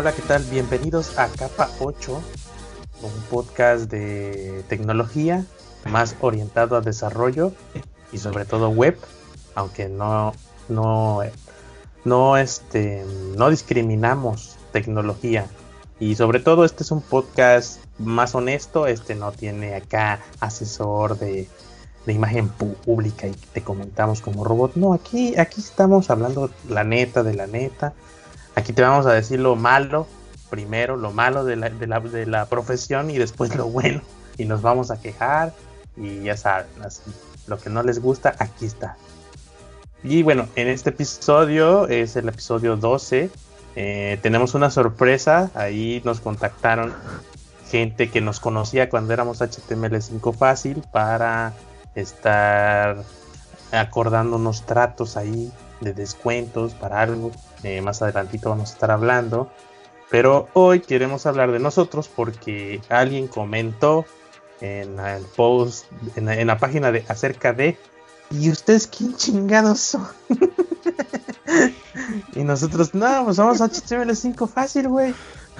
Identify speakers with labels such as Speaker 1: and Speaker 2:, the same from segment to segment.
Speaker 1: Hola, ¿qué tal? Bienvenidos a Capa 8, un podcast de tecnología más orientado a desarrollo y sobre todo web, aunque no no no este no discriminamos tecnología y sobre todo este es un podcast más honesto, este no tiene acá asesor de, de imagen pública y te comentamos como robot. No, aquí aquí estamos hablando la neta de la neta Aquí te vamos a decir lo malo, primero lo malo de la, de la, de la profesión y después lo bueno. Y nos vamos a quejar y ya saben, así, lo que no les gusta, aquí está. Y bueno, en este episodio es el episodio 12. Eh, tenemos una sorpresa, ahí nos contactaron gente que nos conocía cuando éramos HTML5 fácil para estar acordando unos tratos ahí de descuentos para algo. Eh, más adelantito vamos a estar hablando. Pero hoy queremos hablar de nosotros porque alguien comentó en el post, en la, página de acerca de ¿Y ustedes quién chingados son? y nosotros, no, pues somos HTML5 fácil, güey.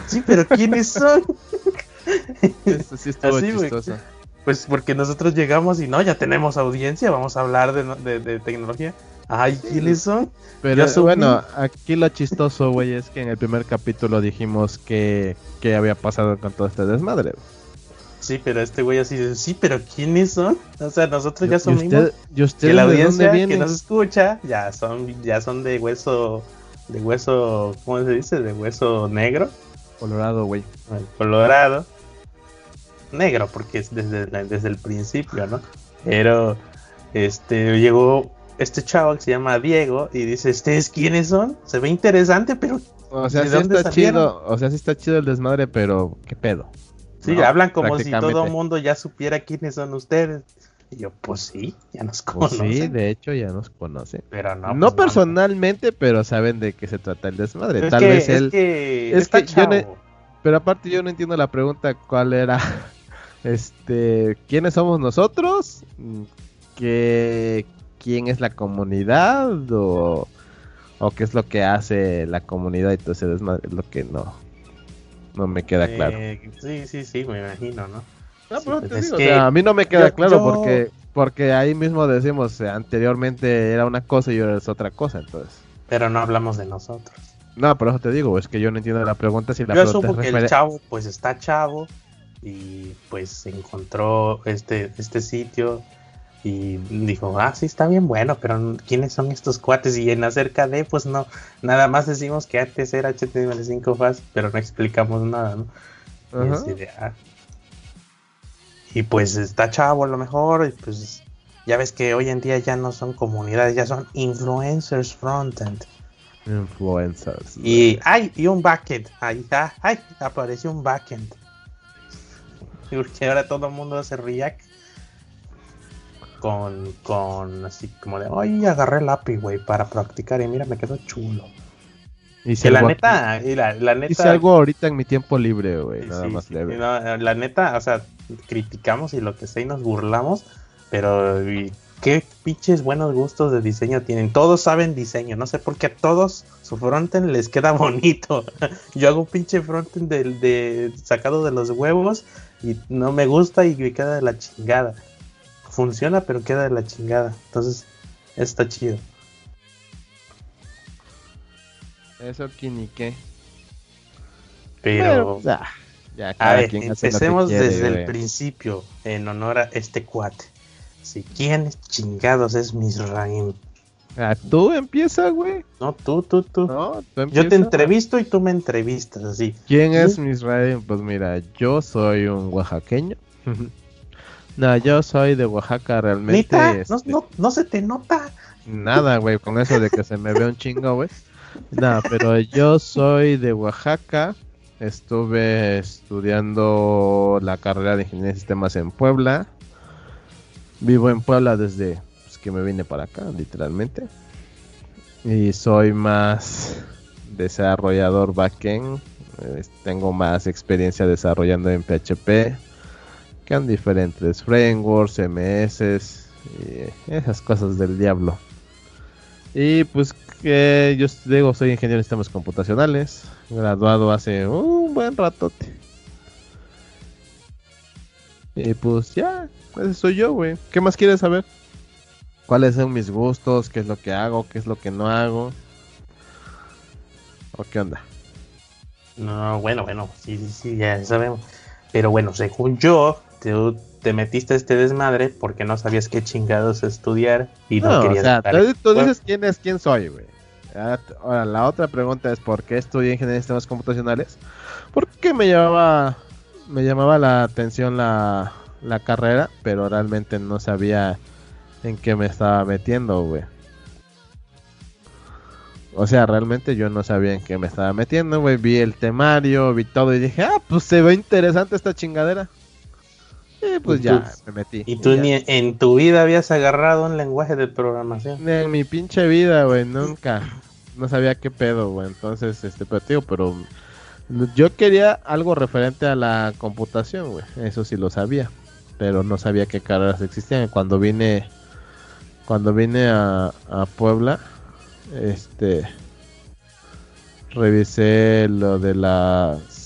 Speaker 1: Sí, pero ¿quiénes son?
Speaker 2: Esto sí estuvo chistoso.
Speaker 1: Pues porque nosotros llegamos y no, ya tenemos audiencia, vamos a hablar de tecnología. Ay, ¿quiénes son?
Speaker 2: Pero bueno, aquí lo chistoso, güey, es que en el primer capítulo dijimos que, que había pasado con todo este desmadre.
Speaker 1: Sí, pero este güey así dice, sí, pero ¿quiénes son? O sea, nosotros ya somos
Speaker 2: ¿Y usted, que la audiencia que
Speaker 1: nos escucha ya son ya son de hueso de hueso, ¿cómo se dice? De hueso negro.
Speaker 2: Colorado, güey.
Speaker 1: Colorado. Negro, porque es desde, desde el principio, ¿no? Pero este llegó este chavo que se llama Diego y dice, ¿ustedes quiénes son? Se ve interesante, pero...
Speaker 2: O sea, sí está chido, o sea, sí está chido el desmadre, pero ¿qué pedo?
Speaker 1: Sí, hablan como si todo el mundo ya supiera quiénes son ustedes. Y yo, pues sí, ya nos pues conocen.
Speaker 2: sí, de hecho ya nos conocen.
Speaker 1: Pero no.
Speaker 2: No pues personalmente, pero saben de qué se trata el desmadre. Tal vez él.
Speaker 1: Es que,
Speaker 2: pero aparte yo no entiendo la pregunta cuál era. Este, ¿quiénes somos nosotros? ¿Qué, quién es la comunidad o, qué es lo que hace la comunidad y todo ese desmadre, es lo que no, no me queda eh, claro.
Speaker 1: Sí, sí, sí, me imagino, ¿no?
Speaker 2: Pues a mí no me queda claro porque porque ahí mismo decimos eh, anteriormente era una cosa y ahora es otra cosa, entonces.
Speaker 1: Pero no hablamos de nosotros.
Speaker 2: No, por eso te digo, es que yo no entiendo la pregunta si la
Speaker 1: yo
Speaker 2: pregunta
Speaker 1: asumo que el chavo pues está chavo y pues encontró este este sitio y dijo, ah, sí, está bien bueno, pero ¿quiénes son estos cuates? Y en acerca de, pues no, nada más decimos que antes era HTML5 fácil, pero no explicamos nada, ¿no? Y, ah". y, pues está chavo a lo mejor, y pues ya ves que hoy en día ya no son comunidades, ya son influencers frontend.
Speaker 2: Influencers.
Speaker 1: Y, ay, y un backend, ahí está, ay, apareció un backend. Porque ahora todo el mundo hace React con, con así como de, ay, agarré el API, güey, para practicar y mira, me quedó chulo. Y si la neta, y la, la, neta.
Speaker 2: Hice algo ahorita en mi tiempo libre, güey, nada más leve.
Speaker 1: la neta, o sea, criticamos y lo que sea y nos burlamos, pero qué pinches buenos gustos de diseño tienen. Todos saben diseño, no sé por qué a todos su frontend les queda bonito. Yo hago un pinche frontend de, de, sacado de los huevos y no me gusta y me queda de la chingada funciona, pero queda de la chingada. Entonces, está chido.
Speaker 2: Eso aquí ni qué.
Speaker 1: Pero, ya, a ver, empecemos desde el principio en honor a este cuate. Si quién chingados es Misraim.
Speaker 2: Ah, tú empieza, güey.
Speaker 1: No, tú, tú, tú. yo te entrevisto y tú me entrevistas, así.
Speaker 2: ¿Quién es Misraim? Pues mira, yo soy un oaxaqueño. No, yo soy de Oaxaca realmente.
Speaker 1: Este, no, no, se te nota.
Speaker 2: Nada, güey, con eso de que se me ve un chingo, güey. No, pero yo soy de Oaxaca. Estuve estudiando la carrera de Ingeniería de Sistemas en Puebla. Vivo en Puebla desde pues, que me vine para acá, literalmente. Y soy más desarrollador backend. tengo más experiencia desarrollando en PHP han diferentes frameworks, MS y esas cosas del diablo. Y pues que yo digo, soy ingeniero en sistemas computacionales, graduado hace un buen ratote. Y pues ya, ese soy yo, güey. ¿Qué más quieres saber? ¿Cuáles son mis gustos? ¿Qué es lo que hago? ¿Qué es lo que no hago? ¿O qué onda?
Speaker 1: No, bueno, bueno, sí, sí, sí, ya sabemos. Pero bueno, según yo, tú te metiste a este desmadre porque no sabías qué chingados estudiar y no, querías.
Speaker 2: O sea, tú, dices quién es quién soy, güey. Ahora, la otra pregunta es: ¿por qué estudié ingeniería de sistemas computacionales? Porque me llamaba, me llamaba la atención la, la carrera, pero realmente no sabía en qué me estaba metiendo, güey. O sea, realmente yo no sabía en qué me estaba metiendo, güey. Vi el temario, vi todo y dije, ah, pues se ve interesante esta chingadera. Y pues ya me metí.
Speaker 1: ¿Y tú ni en tu vida habías agarrado un lenguaje de programación?
Speaker 2: En mi pinche vida, güey, nunca. No sabía qué pedo, güey. Entonces, este, pero tío, pero yo quería algo referente a la computación, güey. Eso sí lo sabía. Pero no sabía qué carreras existían. Cuando vine, cuando vine a, a Puebla, este revisé lo de las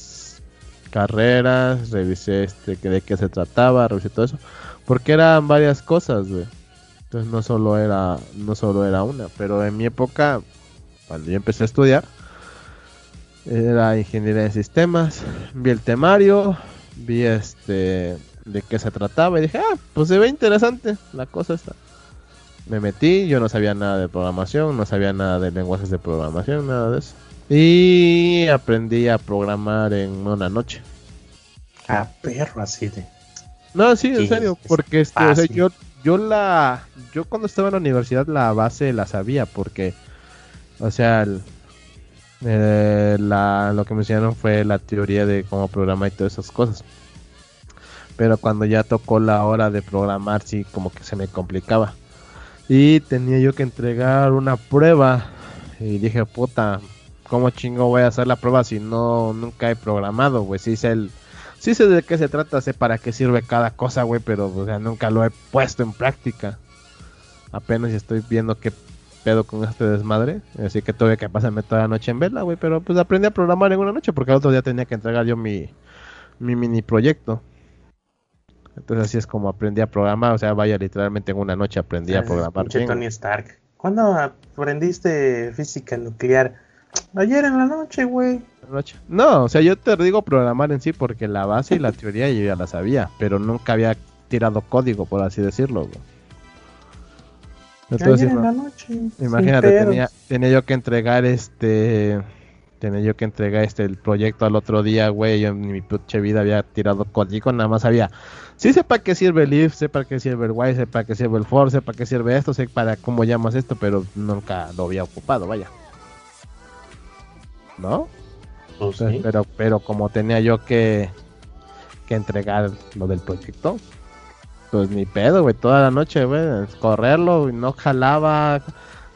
Speaker 2: carreras, revisé este de qué se trataba, revisé todo eso, porque eran varias cosas. Entonces no solo era no solo era una, pero en mi época cuando yo empecé a estudiar era ingeniería de sistemas, vi el temario, vi este de qué se trataba y dije, "Ah, pues se ve interesante la cosa está." me metí, yo no sabía nada de programación, no sabía nada de lenguajes de programación, nada de eso. Y aprendí a programar en una noche.
Speaker 1: Ah, perro, así de.
Speaker 2: No, sí, en serio, porque este, o sea, yo, yo la, yo cuando estaba en la universidad la base la sabía, porque, o sea, eh, la, lo que me enseñaron fue la teoría de cómo programar y todas esas cosas. Pero cuando ya tocó la hora de programar, sí, como que se me complicaba. Y tenía yo que entregar una prueba. Y dije, puta, ¿cómo chingo voy a hacer la prueba si no nunca he programado, güey? Sí sé el... Sí sé de qué se trata, sé para qué sirve cada cosa, güey, pero o sea, nunca lo he puesto en práctica. Apenas estoy viendo qué pedo con este desmadre. Así que tuve que pasarme toda la noche en vela, güey. Pero pues aprendí a programar en una noche porque el otro día tenía que entregar yo mi, mi mini proyecto. Entonces así es como aprendí a programar, o sea, vaya, literalmente en una noche aprendí a programar.
Speaker 1: Tony Stark. ¿Cuándo aprendiste física nuclear? Ayer en la noche, güey.
Speaker 2: No, o sea, yo te digo programar en sí porque la base y la teoría yo ya la sabía, pero nunca había tirado código, por así decirlo. Güey.
Speaker 1: Entonces, Ayer en la noche.
Speaker 2: Imagínate, tenía, tenía yo que entregar este tenía yo que entregar este el proyecto al otro día, güey, yo en mi puche vida había tirado código, nada más había Sí sé para qué sirve el if, sé para qué sirve el why, sé para qué sirve el for, sé para qué sirve esto, sé para cómo llamas esto, pero nunca lo había ocupado, vaya. ¿No?
Speaker 1: Pues
Speaker 2: pero, pero como tenía yo que, que entregar lo del proyecto, pues ni pedo, güey, toda la noche, güey, correrlo, y no jalaba,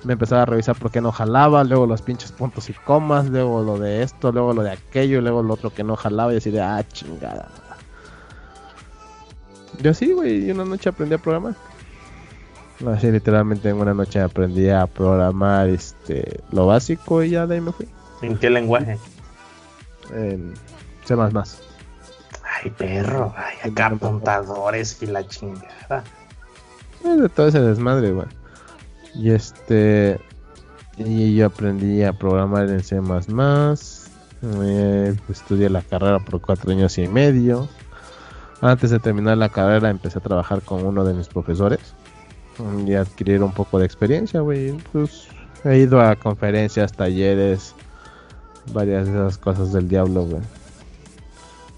Speaker 2: me empezaba a revisar por qué no jalaba, luego los pinches puntos y comas, luego lo de esto, luego lo de aquello, y luego lo otro que no jalaba y así de, ah, chingada. Yo sí, güey, y una noche aprendí a programar. Así literalmente en una noche aprendí a programar este lo básico y ya de ahí me fui.
Speaker 1: ¿En qué lenguaje?
Speaker 2: En C++.
Speaker 1: Ay, perro, ay, acá apuntadores y la chingada.
Speaker 2: Es de todo ese desmadre, güey. Y este y yo aprendí a programar en C++. Eh, estudié la carrera por cuatro años y medio. Antes de terminar la carrera empecé a trabajar con uno de mis profesores y adquirir un poco de experiencia, güey. Pues he ido a conferencias, talleres, varias de esas cosas del diablo, güey.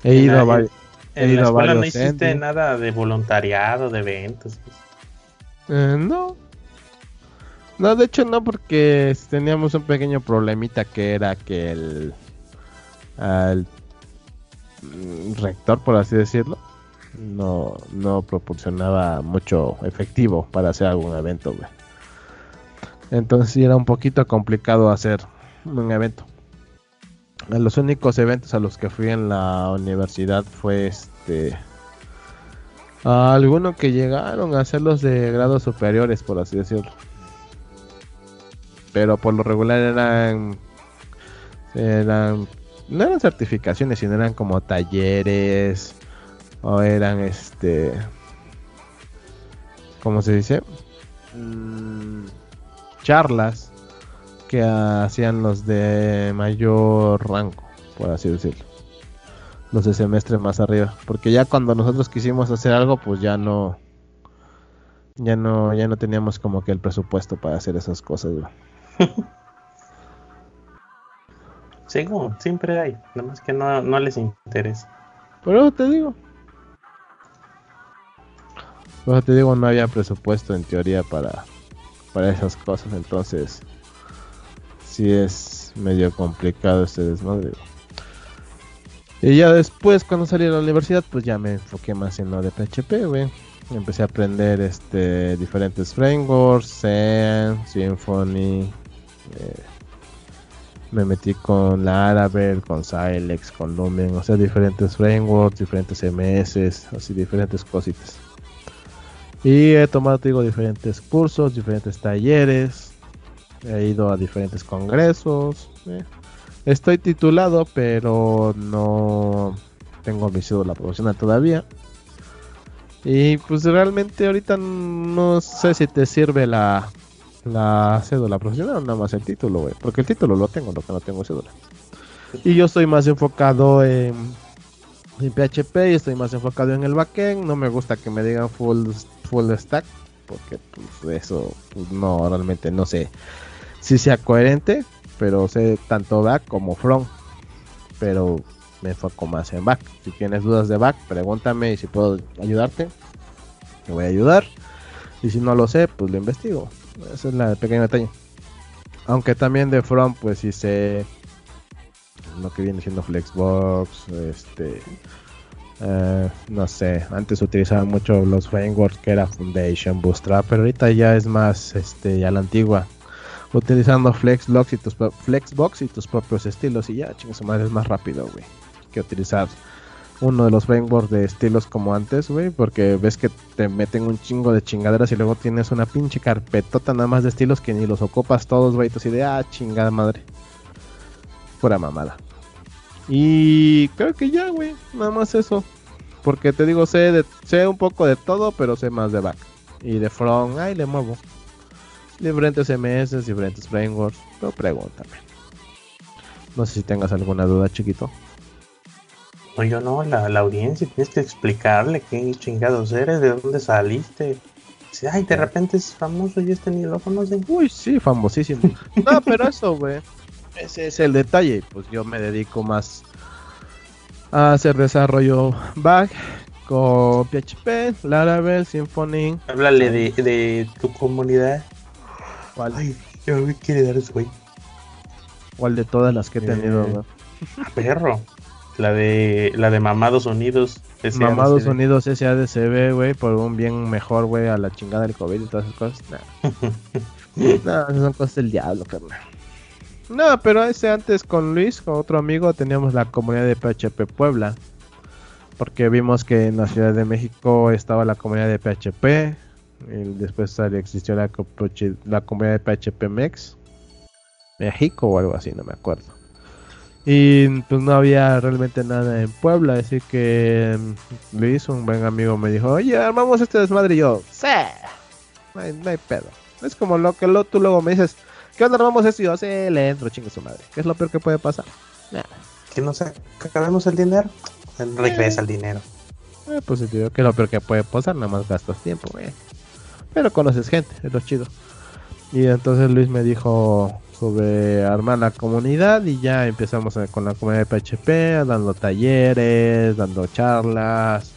Speaker 1: He ido a, varios. En la escuela no hiciste nada de voluntariado, de eventos.
Speaker 2: Eh, no. No, de hecho no, porque teníamos un pequeño problemita que era que el, el rector, por así decirlo, no, no proporcionaba mucho efectivo para hacer algún evento, güey. Entonces era un poquito complicado hacer un evento. Los únicos eventos a los que fui en la universidad fue este. Algunos que llegaron a ser los de grados superiores, por así decirlo. pero por lo regular eran eran no eran certificaciones, sino eran como talleres o eran este ¿cómo se dice? Mm, charlas que hacían los de mayor rango, por así decirlo. Los de semestre más arriba, porque ya cuando nosotros quisimos hacer algo, pues ya no ya no ya no teníamos como que el presupuesto para hacer esas cosas.
Speaker 1: Según, siempre hay, nada más que no, no les interesa.
Speaker 2: Pero te digo. Pero te digo, no había presupuesto en teoría para, para esas cosas, entonces sí es medio complicado este desmadre. Y ya después, cuando salí de la universidad, pues ya me enfoqué más en lo de PHP, güey. Empecé a aprender este diferentes frameworks, Zen, Symfony, eh, me metí con Laravel, con Silex, con Lumen, o sea, diferentes frameworks, diferentes MS, así diferentes cositas. Y he tomado, digo, diferentes cursos, diferentes talleres, he ido a diferentes congresos. Eh. Estoy titulado, pero no tengo mi cédula profesional todavía. Y pues realmente ahorita no sé si te sirve la, la cédula profesional, nada más el título, güey. Porque el título lo tengo, lo que no tengo cédula. Y yo estoy más enfocado en, en PHP y estoy más enfocado en el backend. No me gusta que me digan full, full stack, porque pues, eso pues, no, realmente no sé si sea coherente, pero sé tanto back como front. Pero me enfoco más en back. Si tienes dudas de back, pregúntame y si puedo ayudarte, te voy a ayudar. Y si no lo sé, pues lo investigo. Esa es la pequeña detalle. Aunque también de front, pues sí sé lo que viene siendo Flexbox, este, eh, no sé, antes utilizaba mucho los frameworks que era Foundation, Bootstrap, pero ahorita ya es más, este, ya la antigua, utilizando Flexbox y tus, Flexbox y tus propios estilos y ya, chingos, madre es más rápido, güey, que utilizar uno de los frameworks de estilos como antes, güey, porque ves que te meten un chingo de chingaderas y luego tienes una pinche carpetota nada más de estilos que ni los ocupas todos, güey, así de, ah, chingada madre. Pura mamada. Y creo que ya, güey, nada más eso. Porque te digo, sé, de, sé un poco de todo, pero sé más de back. Y de front, ay, le muevo. Diferentes MS, diferentes frameworks, pero pregúntame. No sé si tengas alguna duda, chiquito.
Speaker 1: No, yo no, la, la audiencia, tienes que explicarle qué chingados eres, de dónde saliste. ay, de repente es famoso y este ni lo.
Speaker 2: Uy, sí, famosísimo. no, pero eso, güey. Ese es el detalle. Pues yo me dedico más a hacer desarrollo back con PHP, Laravel, Symfony.
Speaker 1: Háblale de, de tu comunidad. ¿Cuál? Ay, yo me quiere dar eso, güey.
Speaker 2: ¿Cuál de todas las que he tenido,
Speaker 1: eh, Perro. La de la de Mamados Unidos.
Speaker 2: Mamados Unidos SADCB, güey, por un bien mejor, güey, a la chingada del COVID y todas esas cosas. no, son cosas del diablo, carnal. No, pero ese antes con Luis, con otro amigo, teníamos la comunidad de PHP Puebla. Porque vimos que en la Ciudad de México estaba la comunidad de PHP. Después existió la, la comunidad de PHP Mex. México o algo así, no me acuerdo. Y pues no había realmente nada en Puebla, así que mm, Luis, un buen amigo, me dijo, oye, armamos este desmadre y yo, sí, no hay, pedo. Es como lo que lo, tú luego me dices, ¿qué onda armamos esto? Y yo, sí, le entro, chingue su madre. ¿Qué es lo peor que puede pasar?
Speaker 1: Que no sé, que acabemos el dinero, regresa el dinero.
Speaker 2: Eh, pues te digo, ¿qué es lo peor que puede pasar? Nada más gastas tiempo, güey. Pero conoces gente, es lo chido. Y entonces Luis me dijo, sobre armar la comunidad y ya empezamos con la comunidad de PHP, dando talleres, dando charlas,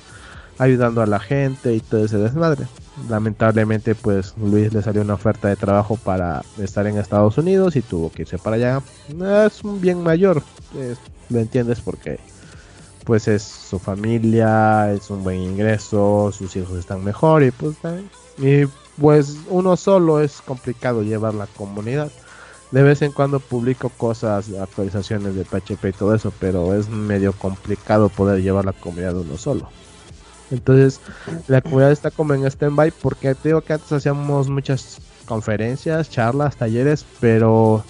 Speaker 2: ayudando a la gente y todo ese desmadre. Lamentablemente pues Luis le salió una oferta de trabajo para estar en Estados Unidos y tuvo que irse para allá. Es un bien mayor, lo entiendes porque pues es su familia, es un buen ingreso, sus hijos están mejor y pues y pues uno solo es complicado llevar la comunidad de vez en cuando publico cosas, actualizaciones de PHP y todo eso, pero es medio complicado poder llevar la comunidad uno solo. Entonces, la comunidad está como en stand-by porque te digo que antes hacíamos muchas conferencias, charlas, talleres, pero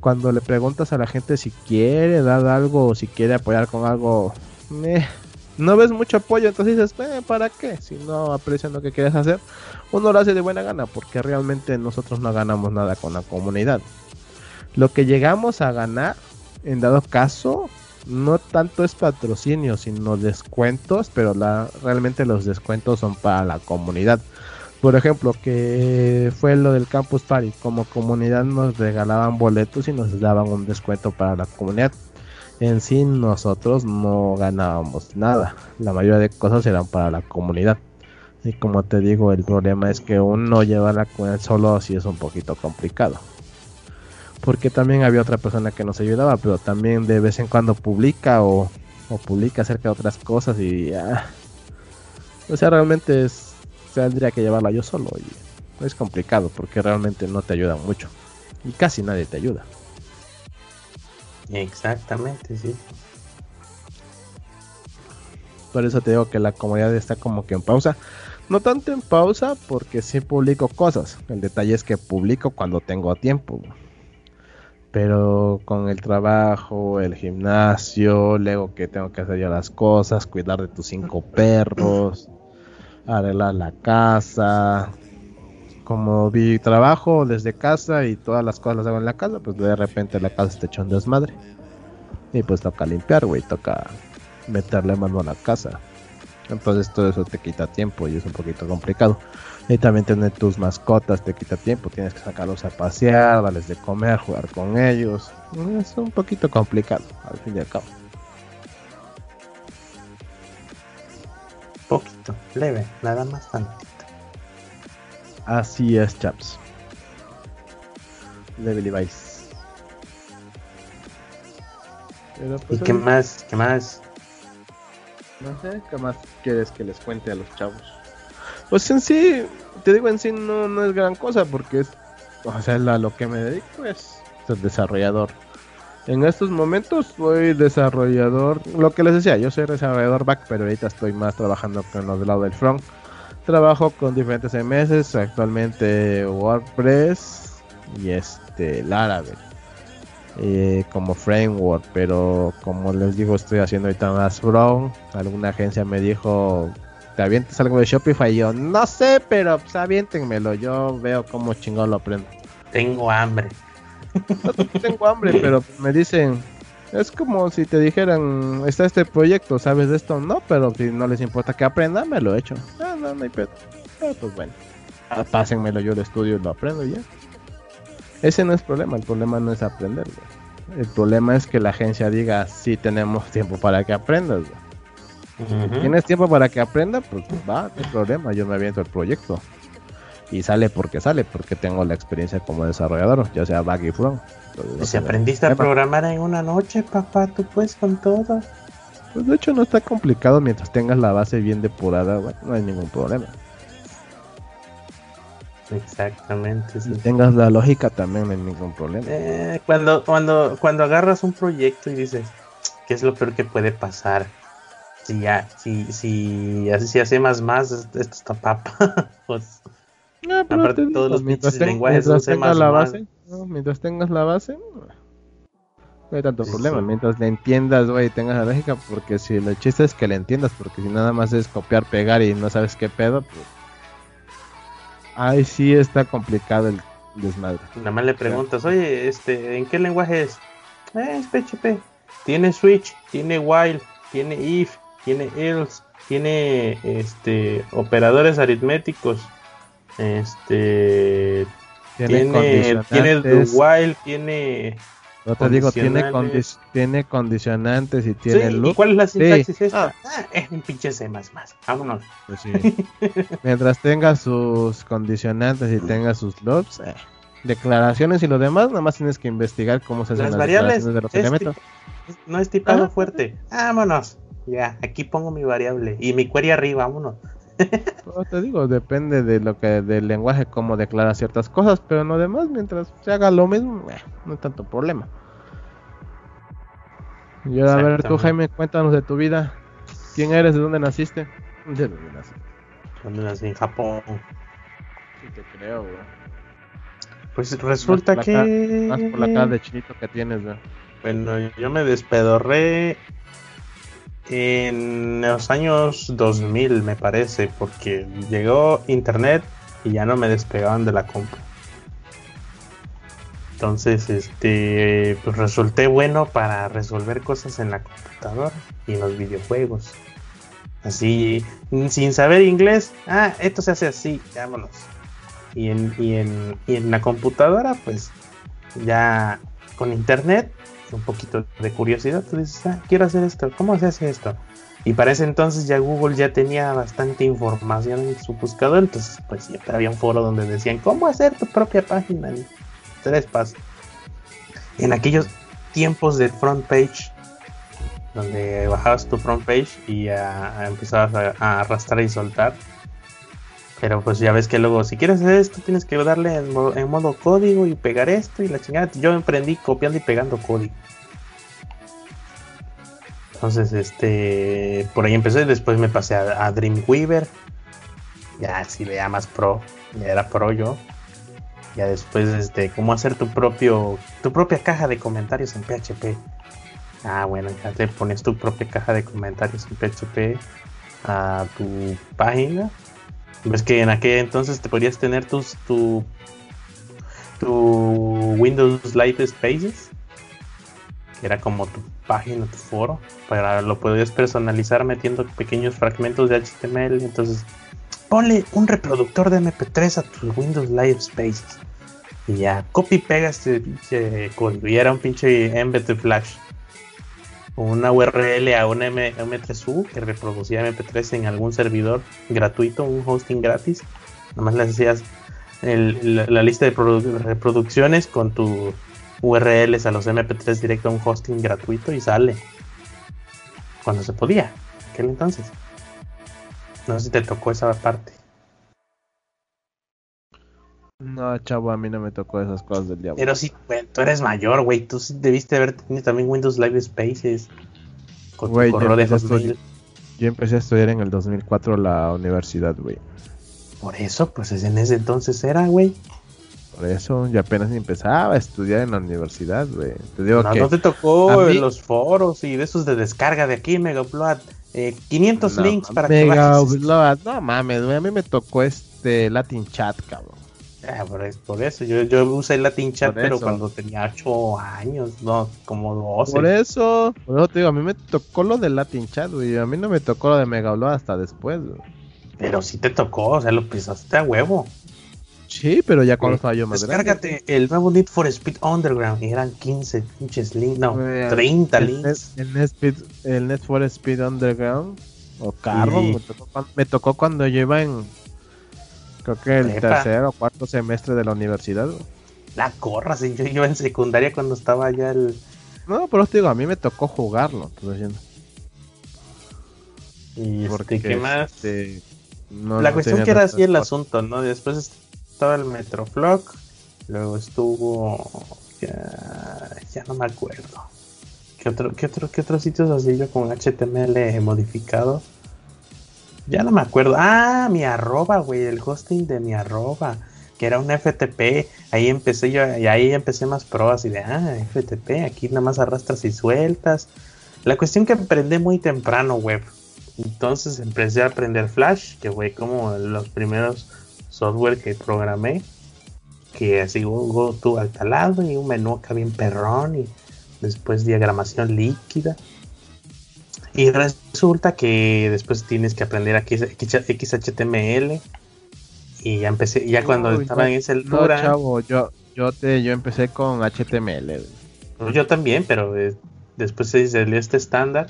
Speaker 2: cuando le preguntas a la gente si quiere dar algo o si quiere apoyar con algo, eh, no ves mucho apoyo, entonces dices, eh, ¿para qué? Si no aprecian lo que quieres hacer, uno lo hace de buena gana, porque realmente nosotros no ganamos nada con la comunidad. Lo que llegamos a ganar, en dado caso, no tanto es patrocinio, sino descuentos, pero la, realmente los descuentos son para la comunidad. Por ejemplo, que fue lo del Campus Party, como comunidad nos regalaban boletos y nos daban un descuento para la comunidad. En sí nosotros no ganábamos nada, la mayoría de cosas eran para la comunidad. Y como te digo, el problema es que uno lleva la comunidad solo así es un poquito complicado. Porque también había otra persona que nos ayudaba, pero también de vez en cuando publica o, o publica acerca de otras cosas y ya. O sea, realmente es tendría que llevarla yo solo y es complicado porque realmente no te ayuda mucho y casi nadie te ayuda.
Speaker 1: Exactamente, sí.
Speaker 2: Por eso te digo que la comunidad está como que en pausa. No tanto en pausa porque sí publico cosas. El detalle es que publico cuando tengo tiempo. Pero con el trabajo, el gimnasio, luego que tengo que hacer ya las cosas, cuidar de tus cinco perros, arreglar la casa. Como vi trabajo desde casa y todas las cosas las hago en la casa, pues de repente la casa está hecho un desmadre. Y pues toca limpiar, güey, toca meterle mano a la casa. Entonces todo eso te quita tiempo y es un poquito complicado. Y también tener tus mascotas te quita tiempo, tienes que sacarlos a pasear, darles de comer, jugar con ellos. Es un poquito complicado, al fin y al cabo.
Speaker 1: Poquito, leve, nada más tantito.
Speaker 2: Así es, chaps. Leve Levi's.
Speaker 1: Pero, pues, ¿Y qué más? ¿Qué más?
Speaker 2: No sé, ¿qué más quieres que les cuente a los chavos? Pues en sí, te digo en sí no, no es gran cosa porque es, o sea, lo que me dedico es ser desarrollador. En estos momentos soy desarrollador, lo que les decía, yo soy desarrollador back, pero ahorita estoy más trabajando con los del lado del front. Trabajo con diferentes CMS, actualmente WordPress y este Laravel eh, como framework, pero como les digo, estoy haciendo ahorita más front. Alguna agencia me dijo, ¿te avientes algo de Shopify? Y yo, no sé, pero pues aviéntenmelo, yo veo cómo chingón lo aprendo.
Speaker 1: Tengo hambre.
Speaker 2: No tengo hambre, pero me dicen, es como si te dijeran, está este proyecto, ¿sabes de esto? No, pero si no les importa que aprenda, me lo he hecho. Ah, no, no hay pedo. Ah, pues bueno, ah, pásenmelo, yo lo estudio y lo aprendo ya. Ese no es problema, el problema no es aprender. El problema es que la agencia diga, sí tenemos tiempo para que aprendas. ¿Tienes tiempo para que aprenda? Pues va, no hay problema, yo me aviento el proyecto y sale porque sale, porque tengo la experiencia como desarrollador, ya sea back y front.
Speaker 1: si aprendiste a programar en una noche, papá, tú puedes con todo.
Speaker 2: Pues de hecho no está complicado mientras tengas la base bien depurada, no hay ningún problema.
Speaker 1: Exactamente.
Speaker 2: Si tengas la lógica también no hay ningún problema.
Speaker 1: Eh, cuando, cuando, cuando agarras un proyecto y dices, ¿qué es lo peor que puede pasar? Si ya, si, si, si hace más más, esto está papa. pues
Speaker 2: Aparte todos los mientras, mientras tengas la base, mientras tengas la base, no hay tanto problema. Mientras le entiendas, güey, tengas la lógica, porque si el chiste es que le entiendas, porque si nada más es copiar, pegar y no sabes qué pedo, pues. Ahí sí está complicado el desmadre.
Speaker 1: Nada más le preguntas, oye, este, ¿en qué lenguaje es? Eh, es PHP. Tiene switch, tiene while, tiene if, tiene else, tiene este operadores aritméticos este. Tiene, tiene, tiene while, tiene.
Speaker 2: No te digo, tiene, tiene condicionantes y tiene
Speaker 1: ¿Y cuál es la sintaxis esta? Ah. ah. es un pinche C más más. Vámonos. Pues
Speaker 2: Mientras tenga sus condicionantes y tenga sus loops, eh, declaraciones y lo demás, nada más tienes que investigar cómo se hacen
Speaker 1: las, variables de los elementos. No es tipado fuerte. Vámonos. Ya, aquí pongo mi variable y mi query arriba, vámonos
Speaker 2: te digo, depende de lo que del lenguaje cómo declara ciertas cosas, pero no demás, mientras se haga lo mismo, eh, no hay tanto problema. Y a ver, tú Jaime, cuéntanos de tu vida. ¿Quién eres? ¿De dónde naciste?
Speaker 1: ¿De dónde nací? ¿Dónde nací? En Japón.
Speaker 2: Sí te creo,
Speaker 1: Pues resulta
Speaker 2: Más
Speaker 1: que...
Speaker 2: Más por la cara de chinito que tienes, güey.
Speaker 1: Bueno, yo me despedorré en los años 2000, me parece, porque llegó internet y ya no me despegaban de la compu. Entonces, este, pues resulté bueno para resolver cosas en la computadora y en los videojuegos. Así, sin saber inglés, ah, esto se hace así, vámonos. Y en, y en, y en la computadora, pues ya con internet, un poquito de curiosidad, tú dices, ah, quiero hacer esto, ¿cómo se hace esto? Y para ese entonces ya Google ya tenía bastante información en su buscador, entonces pues siempre había un foro donde decían, ¿cómo hacer tu propia página? en tres pasos. En aquellos tiempos de front page, donde bajabas tu front page y ya empezabas a arrastrar y soltar. Pero pues ya ves que luego, si quieres hacer esto, tienes que darle en modo, código y pegar esto y la chingada. Yo emprendí copiando y pegando código. Entonces, este, por ahí empecé, después me pasé a, a Dreamweaver. Ya, si le llamas pro, ya era pro yo. Ya después, este, cómo hacer tu propio, tu propia caja de comentarios en PHP. Ah, bueno, ya te pones tu propia caja de comentarios en PHP a tu página. Ves que en aquel entonces te podrías tener tus, tu, tu Windows Live Spaces, que era como tu página, tu foro, para lo podías personalizar metiendo pequeños fragmentos de HTML. Entonces, ponle un reproductor de MP3 a tu Windows Live Spaces. Y ya, copy pega este pinche código. Y era un pinche de Flash. Una URL a un M- M3U que reproducía MP3 en algún servidor gratuito, un hosting gratis. Nomás le hacías la, lista de produ- reproducciones con tus URLs a los MP3 directo a un hosting gratuito y sale. Cuando se podía, aquel entonces. No sé si te tocó esa parte.
Speaker 2: No, chavo, a mí no me tocó esas cosas del diablo.
Speaker 1: Pero sí, güey, tú eres mayor, güey. Tú sí debiste haber tenido también Windows Live Spaces. Con
Speaker 2: Güey,
Speaker 1: tu correo de
Speaker 2: empecé a
Speaker 1: Hotmail.
Speaker 2: Yo empecé a estudiar en el 2004 la universidad, güey.
Speaker 1: Por eso, pues en ese entonces era, güey.
Speaker 2: Por eso yo apenas empezaba a estudiar en la universidad, güey. Te digo
Speaker 1: No,
Speaker 2: que
Speaker 1: no te tocó
Speaker 2: mí-
Speaker 1: los foros y de esos de descarga de aquí, Megaupload. Eh, 500
Speaker 2: No,
Speaker 1: links para que
Speaker 2: Mega
Speaker 1: bajes.
Speaker 2: Upload, no mames, güey. A mí me tocó este Latin Chat, cabrón.
Speaker 1: Ah, por, es- por eso, yo, yo usé Latin Chat, pero
Speaker 2: eso.
Speaker 1: cuando tenía 8 años, no, como 12.
Speaker 2: Por eso, por eso te digo, a mí me tocó lo de Latin Chat, güey. A mí no me tocó lo de Mega Upload hasta después, güey.
Speaker 1: Pero sí te tocó, o sea, lo pisaste a huevo.
Speaker 2: Sí, pero ya cuando
Speaker 1: Eh,
Speaker 2: estaba yo más grande.
Speaker 1: Descárgate el nuevo Need for Speed Underground. Y eran 15 pinches links, no,
Speaker 2: Güey,
Speaker 1: 30
Speaker 2: el,
Speaker 1: links.
Speaker 2: Net, el, Net Speed, el Net for Speed Underground o Carbon
Speaker 1: Sí.
Speaker 2: me, tocó, cuan- me tocó cuando yo iba en creo que el tercer o cuarto semestre de la universidad. güey.
Speaker 1: La corra, sí, yo iba en secundaria cuando estaba ya el.
Speaker 2: No, pero te digo, a mí me tocó jugarlo. estoy diciendo,
Speaker 1: Y
Speaker 2: porque,
Speaker 1: este, ¿qué más?
Speaker 2: este, no-
Speaker 1: La cuestión que era así el asunto, ¿no? Después estaba el Metroflog, luego estuvo. Ya, ya no me acuerdo. ¿Qué otro, qué otro, qué otros sitios así yo con HTML modificado? Ya no me acuerdo. Ah, mi arroba, güey, el hosting de mi arroba, que era un FTP. Ahí empecé yo, y ahí empecé más pro, así de, ah, FTP, aquí nada más arrastras y sueltas. La cuestión que aprendí muy temprano, web. Entonces empecé a aprender Flash, que fue como los primeros software que programé. Que así go, go to al talado y un menú acá bien perrón y después diagramación líquida. Y resulta que después tienes que aprender aquí XHTML. Y ya empecé, ya cuando
Speaker 2: Uy,
Speaker 1: estaba
Speaker 2: no,
Speaker 1: en esa
Speaker 2: No,
Speaker 1: altura,
Speaker 2: chavo, yo, yo, te, yo empecé con HTML.
Speaker 1: pues yo también, pero eh, después se salió este estándar.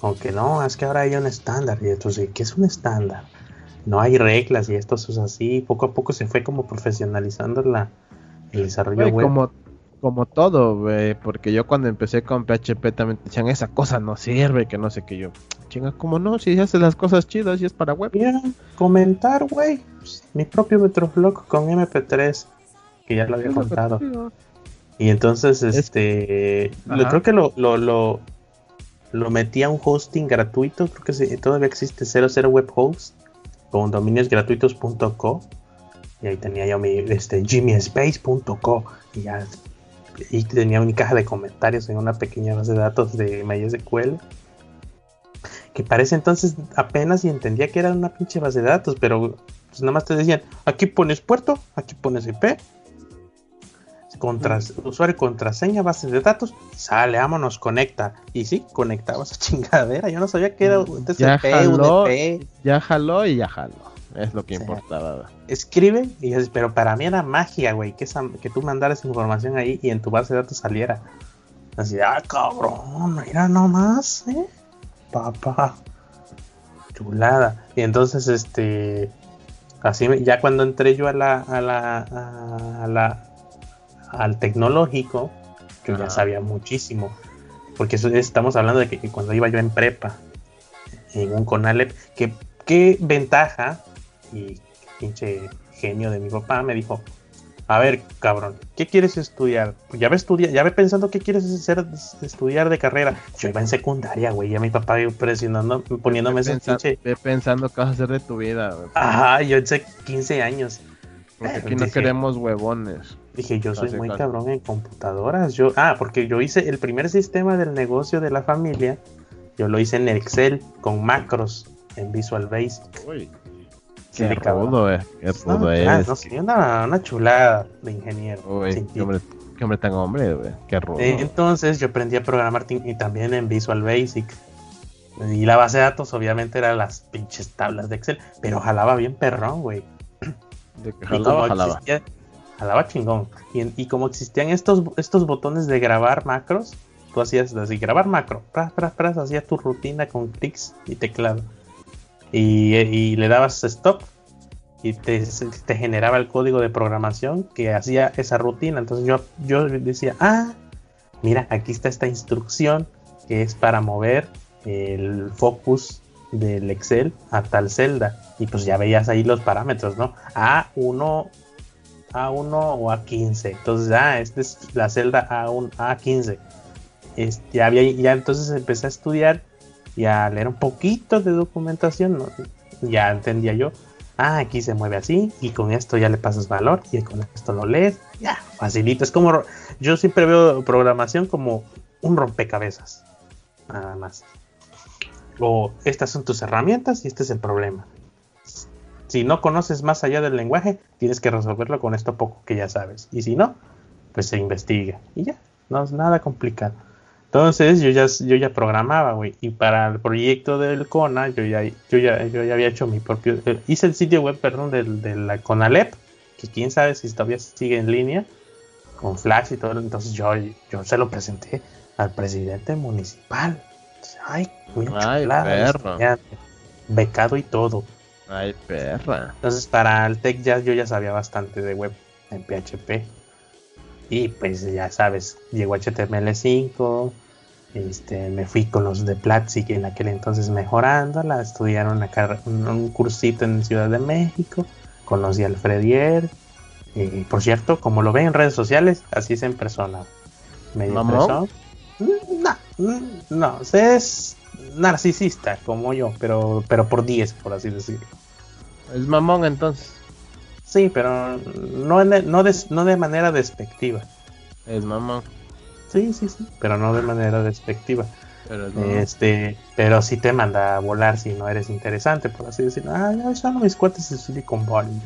Speaker 1: Como que no, es que ahora hay un estándar. Y entonces, ¿qué es un estándar? No hay reglas y esto es así. Poco a poco se fue como profesionalizando la, el desarrollo web.
Speaker 2: como, como todo, güey, porque yo cuando empecé con PHP también decían, esa cosa no sirve, que no sé qué yo. Chinga, como no? Si haces las cosas chidas y es para web.
Speaker 1: Mira, comentar, güey. Pues, Mi propio Metroflog con MP3, que ya lo había
Speaker 2: lo
Speaker 1: contado. Y entonces, este, creo que lo, lo, lo, lo metí a un hosting gratuito, creo que sí, todavía existe 00 Web Host con dominiosgratuitos.co. Y ahí tenía yo mi este, jimmyspace.co y ya y tenía mi caja de comentarios en una pequeña base de datos de MySQL. Que parece entonces apenas y entendía que era una pinche base de datos, pero pues nada más te decían, aquí pones puerto, aquí pones IP, usuario contraseña, base de datos, sale, vámonos, conecta. Y sí, conectaba esa chingadera. Yo no sabía que era un
Speaker 2: TCP, ya jaló, Ya jaló y ya jaló. Es lo que importaba.
Speaker 1: Escribe, y pero para mí era magia, güey, que, que tú mandaras información ahí y en tu base de datos saliera. Así, ah, cabrón, mira nomás, eh. Papá. Chulada. Y entonces, este. Así, ya cuando entré yo a la, a la, a la al tecnológico, yo ya sabía muchísimo. Porque estamos hablando de que, cuando iba yo en prepa, en un Conalep, que qué ventaja, y pinche genio de mi papá me dijo, a ver, cabrón, ¿qué quieres estudiar? Ya ve estudiar, ya ve pensando qué quieres hacer, estudiar de carrera. Yo iba en secundaria, güey, ya mi papá iba presionando, poniéndome ese pinche.
Speaker 2: Ve pensando qué vas a hacer de tu vida, güey.
Speaker 1: Ajá, yo en 15 años.
Speaker 2: Porque aquí no queremos huevones.
Speaker 1: Dije, yo soy muy cabrón en computadoras. Yo, ah, porque yo hice el primer sistema del negocio de la familia. Yo lo hice en Excel con macros en Visual Basic.
Speaker 2: Uy, qué rudo, eh. Qué
Speaker 1: rudo es. No, sí, una, una, chulada de ingeniero.
Speaker 2: Uy, qué, hombre, qué hombre tan hombre, güey. Qué rudo.
Speaker 1: Eh, entonces yo aprendí a programar y también en Visual Basic. Y la base de datos obviamente eran las pinches tablas de Excel, pero jalaba bien perrón, güey.
Speaker 2: De que jalaba, jalaba
Speaker 1: jalaba chingón. Y, como existían estos, estos botones de grabar macros, tú hacías así, grabar macro, pras, pras, pras, hacías tu rutina con clics y teclado. Y, le dabas stop y te, generaba el código de programación que hacía esa rutina. Entonces yo, yo decía, ah, mira, aquí está esta instrucción que es para mover el focus del Excel a tal celda. Y pues ya veías ahí los parámetros, ¿no? A1 a1 o A15. Entonces, ah, esta es la celda A1, A15. Este, ya, había, ya entonces empecé a estudiar y a leer un poquito de documentación. Ya entendía yo. Ah, aquí se mueve así y con esto ya le pasas valor y con esto lo lees. Ya, facilito. Es como, yo siempre veo programación como un rompecabezas. Nada más. O estas son tus herramientas y este es el problema si no conoces más allá del lenguaje, tienes que resolverlo con esto poco que ya sabes. Y si no, pues se investiga. Y ya, no es nada complicado. Entonces yo ya, yo ya programaba, güey. Y para el proyecto del CONA, yo ya, yo ya, yo ya había hecho mi propio... Eh, hice el sitio web, perdón, de la CONALEP, que quién sabe si todavía sigue en línea, con Flash y todo. Entonces yo, yo se lo presenté al presidente municipal. Ay, muy Ay, becado y todo.
Speaker 2: Ay, perra.
Speaker 1: Entonces, para el Tech Jazz yo ya sabía bastante de web en PHP. Y pues ya sabes, llegó HTML5. Este, me fui con los de Platzi en aquel entonces mejorando. La estudiaron un, un, cursito en Ciudad de México. Conocí al Fredier. Y por cierto, como lo ven en redes sociales, así es en persona. Medio
Speaker 2: No,
Speaker 1: no, es narcisista como yo, pero, pero por 10, por así decirlo.
Speaker 2: Es mamón entonces.
Speaker 1: Sí, pero no, no, de, no de manera despectiva.
Speaker 2: Es mamón.
Speaker 1: Sí, sí, sí, pero no de manera despectiva. Pero, este, pero sí te manda a volar si no eres interesante, por así decirlo. Ah, ya son mis cuates de Silicon Valley.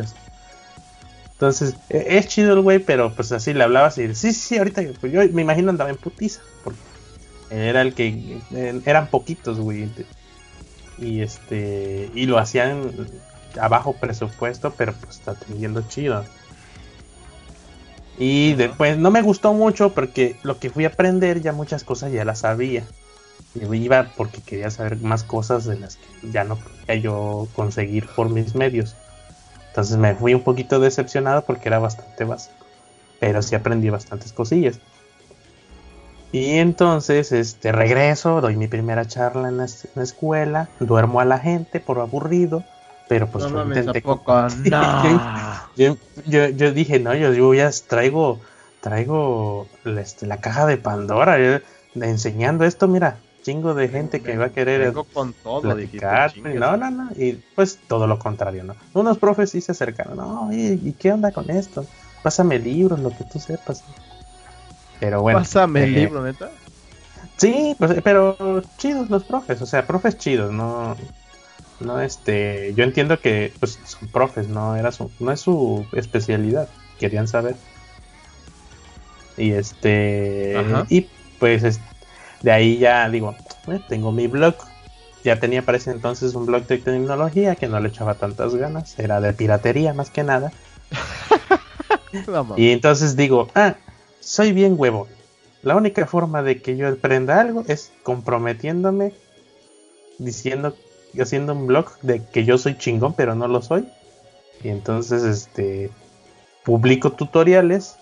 Speaker 1: Entonces, e, es chido el güey, pero pues así le hablabas y sí, sí, ahorita pues yo me imagino andaba en putiza, porque era el que eran poquitos, güey. Y este y lo hacían a bajo presupuesto, pero pues está teniendo chido. Y después no me gustó mucho porque lo que fui a aprender ya muchas cosas ya las sabía. Y iba porque quería saber más cosas de las que ya no podía yo conseguir por mis medios. Entonces me fui un poquito decepcionado porque era bastante básico. Pero sí aprendí bastantes cosillas. Y entonces este, regreso, doy mi primera charla en la, escuela, duermo a la gente por aburrido, pero pues
Speaker 2: no
Speaker 1: intenté...
Speaker 2: yo,
Speaker 1: yo, dije, no, yo, ya traigo, traigo este, la caja de Pandora, enseñando esto, mira, chingo de gente que va a querer
Speaker 2: con todo,
Speaker 1: platicar.
Speaker 2: dijiste,
Speaker 1: no, no, no. Y pues todo lo contrario, ¿no? Unos profes sí se acercaron. No, ¿y, y qué onda con esto? Pásame libros, lo que tú sepas. Pero bueno.
Speaker 2: Pásame el
Speaker 1: eh,
Speaker 2: libro, neta.
Speaker 1: Sí, pues, pero chidos los profes, o sea, profes chidos, no, no este, yo entiendo que pues son profes, no era su, no es su especialidad, querían saber. Y este,
Speaker 2: Ajá.
Speaker 1: y pues es- de ahí ya digo, eh, tengo mi blog, ya tenía para ese entonces un blog de tecnología que no le echaba tantas ganas, era de piratería más que nada.
Speaker 2: No.
Speaker 1: Y entonces digo, ah, soy bien huevo. La única forma de que yo aprenda algo es comprometiéndome, diciendo, haciendo un blog de que yo soy chingón, pero no lo soy. Y entonces, este, publico tutoriales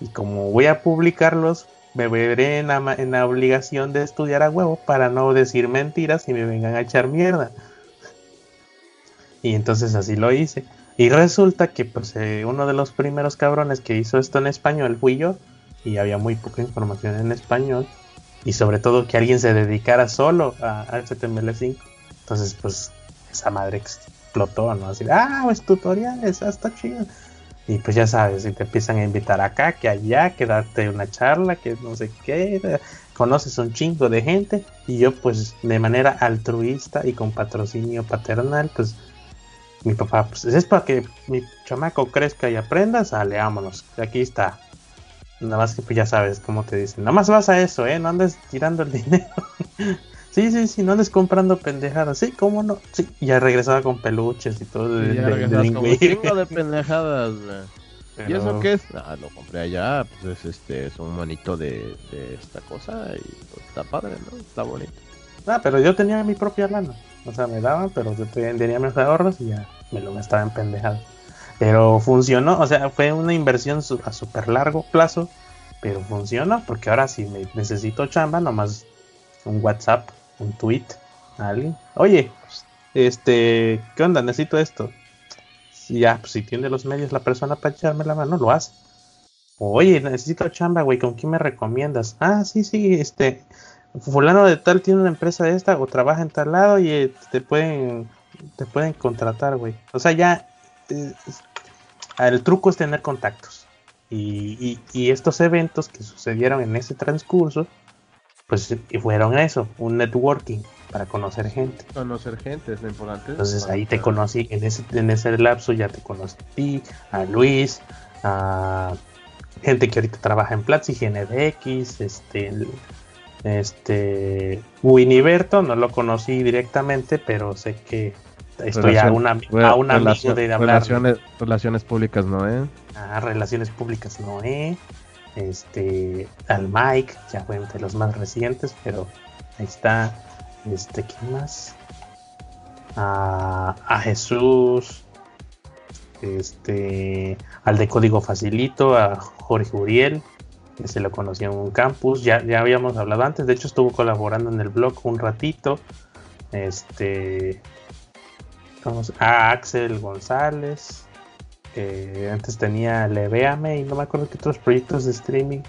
Speaker 1: y como voy a publicarlos, me veré en la, obligación de estudiar a huevo para no decir mentiras y me vengan a echar mierda. Y entonces así lo hice. Y resulta que pues eh, uno de los primeros cabrones que hizo esto en español fui yo y había muy poca información en español y sobre todo que alguien se dedicara solo a HTML5. Entonces pues esa madre explotó, ¿no? Así, ah, pues tutoriales, ah, está chido. Y pues ya sabes, y te empiezan a invitar acá, que allá, que darte una charla, que no sé qué, conoces un chingo de gente y yo pues de manera altruista y con patrocinio paternal pues mi papá, pues es para que mi chamaco crezca y aprenda, sale, vámonos, aquí está. Nada más que pues ya sabes cómo te dicen, nada más vas a eso, eh, no andes tirando el dinero. Sí, sí, sí, no andes comprando pendejadas, sí, cómo no, sí, ya regresaba con peluches y todo de,
Speaker 2: Y ya
Speaker 1: de- de
Speaker 2: como chingo de pendejadas. ¿Y eso qué es? Ah, lo compré allá, pues es este, es un monito de, de esta cosa y pues, está padre, ¿no? Está bonito.
Speaker 1: Ah, pero yo tenía mi propia lana. O sea, me daban, pero yo te- tenía mis ahorros y ya me lo gastaba en pendejadas. Pero funcionó, o sea, fue una inversión su- a súper largo plazo, pero funcionó porque ahora si me necesito chamba, nomás un WhatsApp, un tweet a alguien. Oye, este, ¿qué onda? Necesito esto. Y ya, pues si tiene los medios la persona para echarme la mano, lo hace. Oye, necesito chamba, güey, ¿con quién me recomiendas? Ah, sí, sí, este, fulano de tal tiene una empresa de esta o trabaja en tal lado y eh, te pueden te pueden contratar, güey. O sea, ya eh, el truco es tener contactos. Y, y- y estos eventos que sucedieron en ese transcurso, pues y fueron eso, un networking para conocer gente.
Speaker 2: Conocer gente es lo importante.
Speaker 1: Entonces ahí te conocí, en ese, en ese lapso ya te conocí a ti, a Luis, a gente que ahorita trabaja en Platzi, GNDX, este, este, Winiberto, no lo conocí directamente, pero sé que estoy a, una, a un amigo de hablar.
Speaker 2: relaciones, relaciones públicas, ¿no, eh?
Speaker 1: a Relaciones Públicas Noé, este, al Mike, ya fue entre los más recientes, pero ahí está, este, ¿quién más? A, a Jesús, este, al de Código Facilito, a Jorge Uriel, que se lo conocía en un campus, ya, ya habíamos hablado antes, de hecho estuvo colaborando en el blog un ratito, este, vamos, a Axel González, que antes tenía Levéame y no me acuerdo qué otros proyectos de streaming.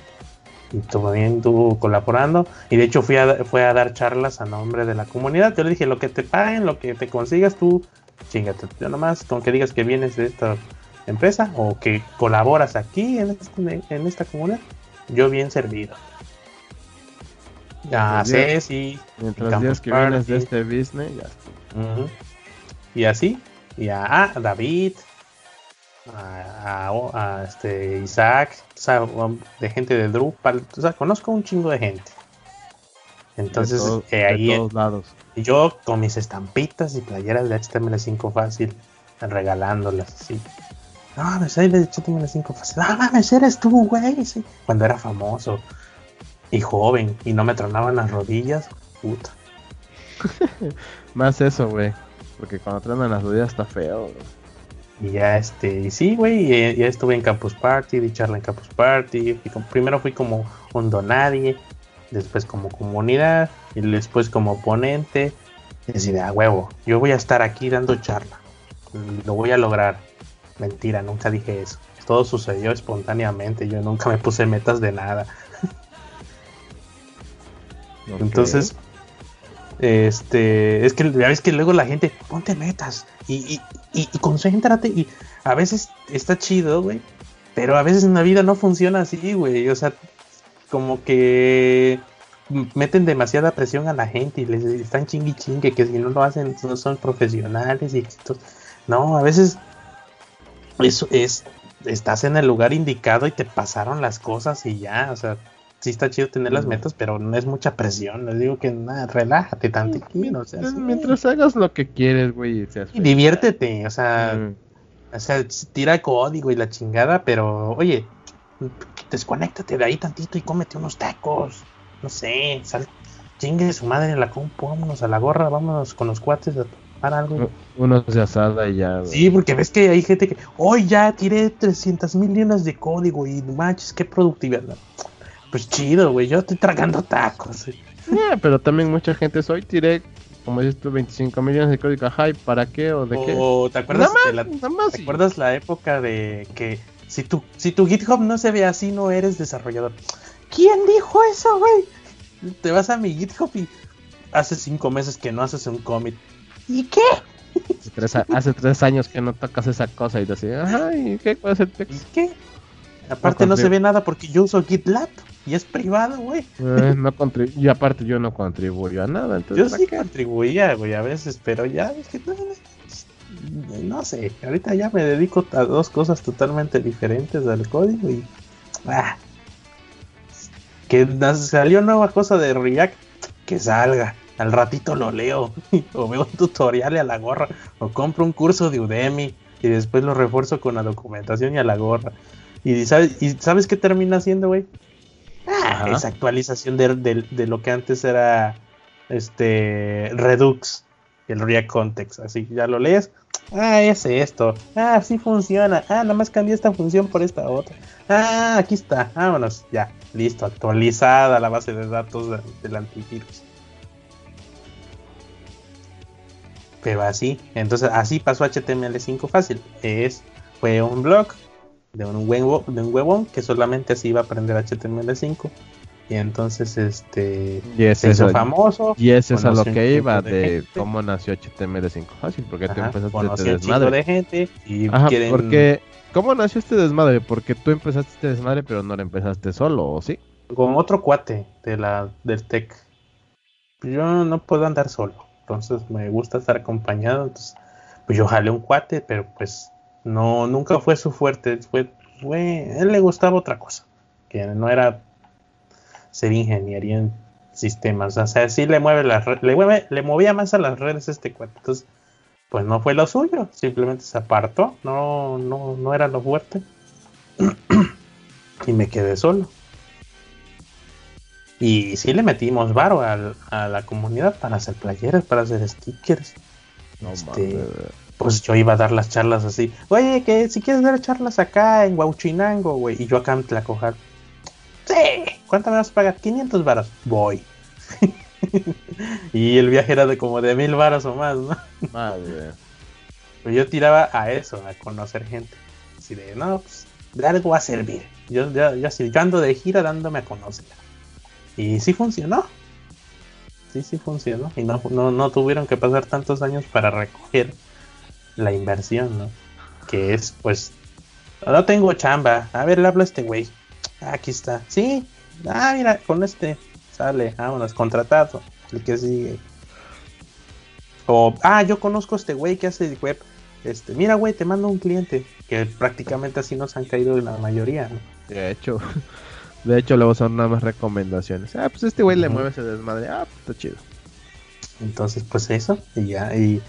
Speaker 1: Y también estuvo colaborando. Y de hecho fui a, fue a dar charlas a nombre de la comunidad. Yo le dije lo que te paguen lo que te consigas tú chingate yo nomás. Con que digas que vienes de esta empresa o que colaboras aquí en, este- en esta comunidad yo bien servido ya sé sí.
Speaker 2: Mientras días que vienes de este business, ya.
Speaker 1: Y así, y a, ah, a David, a, a- a, este Isaac, de gente de Drupal, o sea, conozco un chingo de gente. Entonces,
Speaker 2: de,
Speaker 1: eh,
Speaker 2: de
Speaker 1: ahí
Speaker 2: todos lados.
Speaker 1: yo con mis estampitas y playeras de HTML5 fácil, regalándolas así. No, me soy de HTML5 fácil. Ah, mames, eres tú, güey. Sí. Cuando era famoso y joven y no me tronaban las rodillas, puta.
Speaker 2: Más eso, güey. Porque cuando traen las rodillas está feo, güey.
Speaker 1: Y ya este, y sí, güey, y- ya estuve en Campus Party, di charla en Campus Party. fui como- primero fui como un donadie, después como comunidad, y después como ponente. Y así de a huevo, yo voy a estar aquí dando charla. Lo voy a lograr. Mentira, nunca dije eso. Todo sucedió espontáneamente, yo nunca me puse metas de nada. Entonces, Este, es que ya ves que luego la gente, ponte metas y, y, y, y concéntrate. Y a veces está chido, güey. Pero a veces en la vida no funciona así, güey. O sea, como que meten demasiada presión a la gente y les están chingui chingue que si no lo hacen no son profesionales y exitosos. No, a veces eso es estás en el lugar indicado y te pasaron las cosas y ya, o sea, sí está chido tener las metas, pero no es mucha presión. Les digo que nada, relájate tantito. O sea,
Speaker 2: Mientras hagas lo que quieres, güey.
Speaker 1: Y diviértete, o sea, mm. o sea, tira código y la chingada, pero oye, desconéctate de ahí tantito y cómete unos tacos. No sé, sal, chingue su madre en la compu, vámonos a la gorra, vámonos con los cuates a tomar algo.
Speaker 2: Unos de asada y ya.
Speaker 1: Sí, porque ves que hay gente que, hoy ya tiré 300 mil líneas de código y manches, qué productividad. Pues chido, güey, yo estoy tragando tacos.
Speaker 2: pero también mucha gente es, hoy tiré como dices tú, 25 millones de código, ajá, para qué o de qué?
Speaker 1: ¿te acuerdas, la, ¿te acuerdas la época de que si tu, si tu GitHub no se ve así, no eres desarrollador? ¿Quién dijo eso, güey? Te vas a mi GitHub y hace cinco meses que no haces un commit. ¿Y qué?
Speaker 2: Hace tres, años que no tocas esa cosa y te dices, ajá, ¿y qué? ¿Cuál es el texto?
Speaker 1: ¿Y qué? Aparte no, se ve nada porque yo uso GitLab y es privado, güey.
Speaker 2: Eh, no y aparte yo no contribuyo a nada. Entonces,
Speaker 1: yo sí contribuía, güey, a veces, pero ya no, no, sé, ahorita ya me dedico a dos cosas totalmente diferentes al código y... Ah, que salió nueva cosa de React, que salga. Al ratito lo leo, o veo un tutorial y a la gorra, o compro un curso de Udemy y después lo refuerzo con la documentación y a la gorra. Y sabes, ¿y sabes qué termina haciendo, güey? Ah, esa actualización de, de, lo que antes era este Redux, el React Context. Así, ya lo lees. Ah, es esto. Ah, sí funciona. Ah, nada más cambié esta función por esta otra. Ah, aquí está. Vámonos. Ya. Listo, actualizada la base de datos del antivirus. Pero así, entonces así pasó HTML5 fácil. Es, fue un blog de un, huevo, de un huevón que solamente así iba a aprender HTML5. Y entonces este
Speaker 2: se hizo famoso. Y ese es a lo que iba de, cómo nació HTML5 fácil, porque tú empezaste
Speaker 1: de desmadre. de gente y
Speaker 2: porque ¿Cómo nació este desmadre? Porque tú empezaste este desmadre, pero no lo empezaste solo, ¿o sí?
Speaker 1: Con otro cuate de la, del tech. Yo no puedo andar solo, entonces me gusta estar acompañado. Entonces, pues yo jalé un cuate, pero pues no, nunca fue su fuerte. Fue, fue, él le gustaba otra cosa, que no era ser ingeniería en sistemas. O sea, sí le mueve las le, mueve, le movía más a las redes este cuate. Entonces, pues no fue lo suyo, simplemente se apartó, no, no, no era lo fuerte. y me quedé solo. Y sí le metimos varo a la comunidad para hacer playeras, para hacer stickers. No este, pues yo iba a dar las charlas así. Oye, que si quieres dar charlas acá en Huachinango, güey. Y yo acá en Tlacojar. Sí, ¿cuánto me vas a pagar? 500 varos. Voy. y el viaje era de como de mil varos o más, ¿no? Madre. Pues yo tiraba a eso, a conocer gente. Así de, no, pues de algo va a servir. Yo, yo, yo, así, yo ando de gira dándome a conocer. Y sí funcionó. Sí, sí funcionó. Y no, no, no tuvieron que pasar tantos años para recoger la inversión, ¿no? Que es, pues, no tengo chamba. A ver, le hablo a este güey. Aquí está. Sí. Ah, mira, con este Sale, vámonos, contratado. El que sigue. O, ah, yo conozco a este güey que hace web. Este, mira, güey, te mando un cliente. Que prácticamente así nos han caído la mayoría.
Speaker 2: De hecho, de hecho, luego son nada más recomendaciones. Ah, pues este güey le mueve ese desmadre. Ah, pues está chido.
Speaker 1: Entonces, pues eso, y ya, y,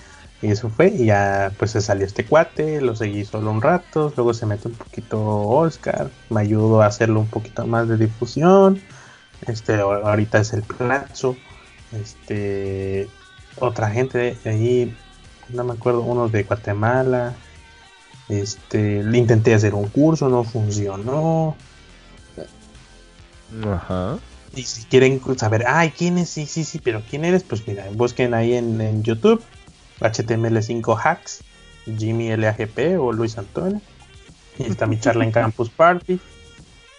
Speaker 1: y, eso fue, y ya pues se salió este cuate, lo seguí solo un rato, luego se mete un poquito Oscar, me ayudó a hacerlo un poquito más de difusión, este, ahorita es el Plazo. Este, otra gente de ahí, no me acuerdo, uno de Guatemala. Este, le intenté hacer un curso, no funcionó.
Speaker 2: Ajá.
Speaker 1: Y si quieren saber, ay, ¿quién es? Sí, sí, sí, pero ¿quién eres? Pues mira, busquen ahí en, YouTube HTML5 Hacks, Jimmy LAGP o Luis Antonio. Y está mi charla en Campus Party.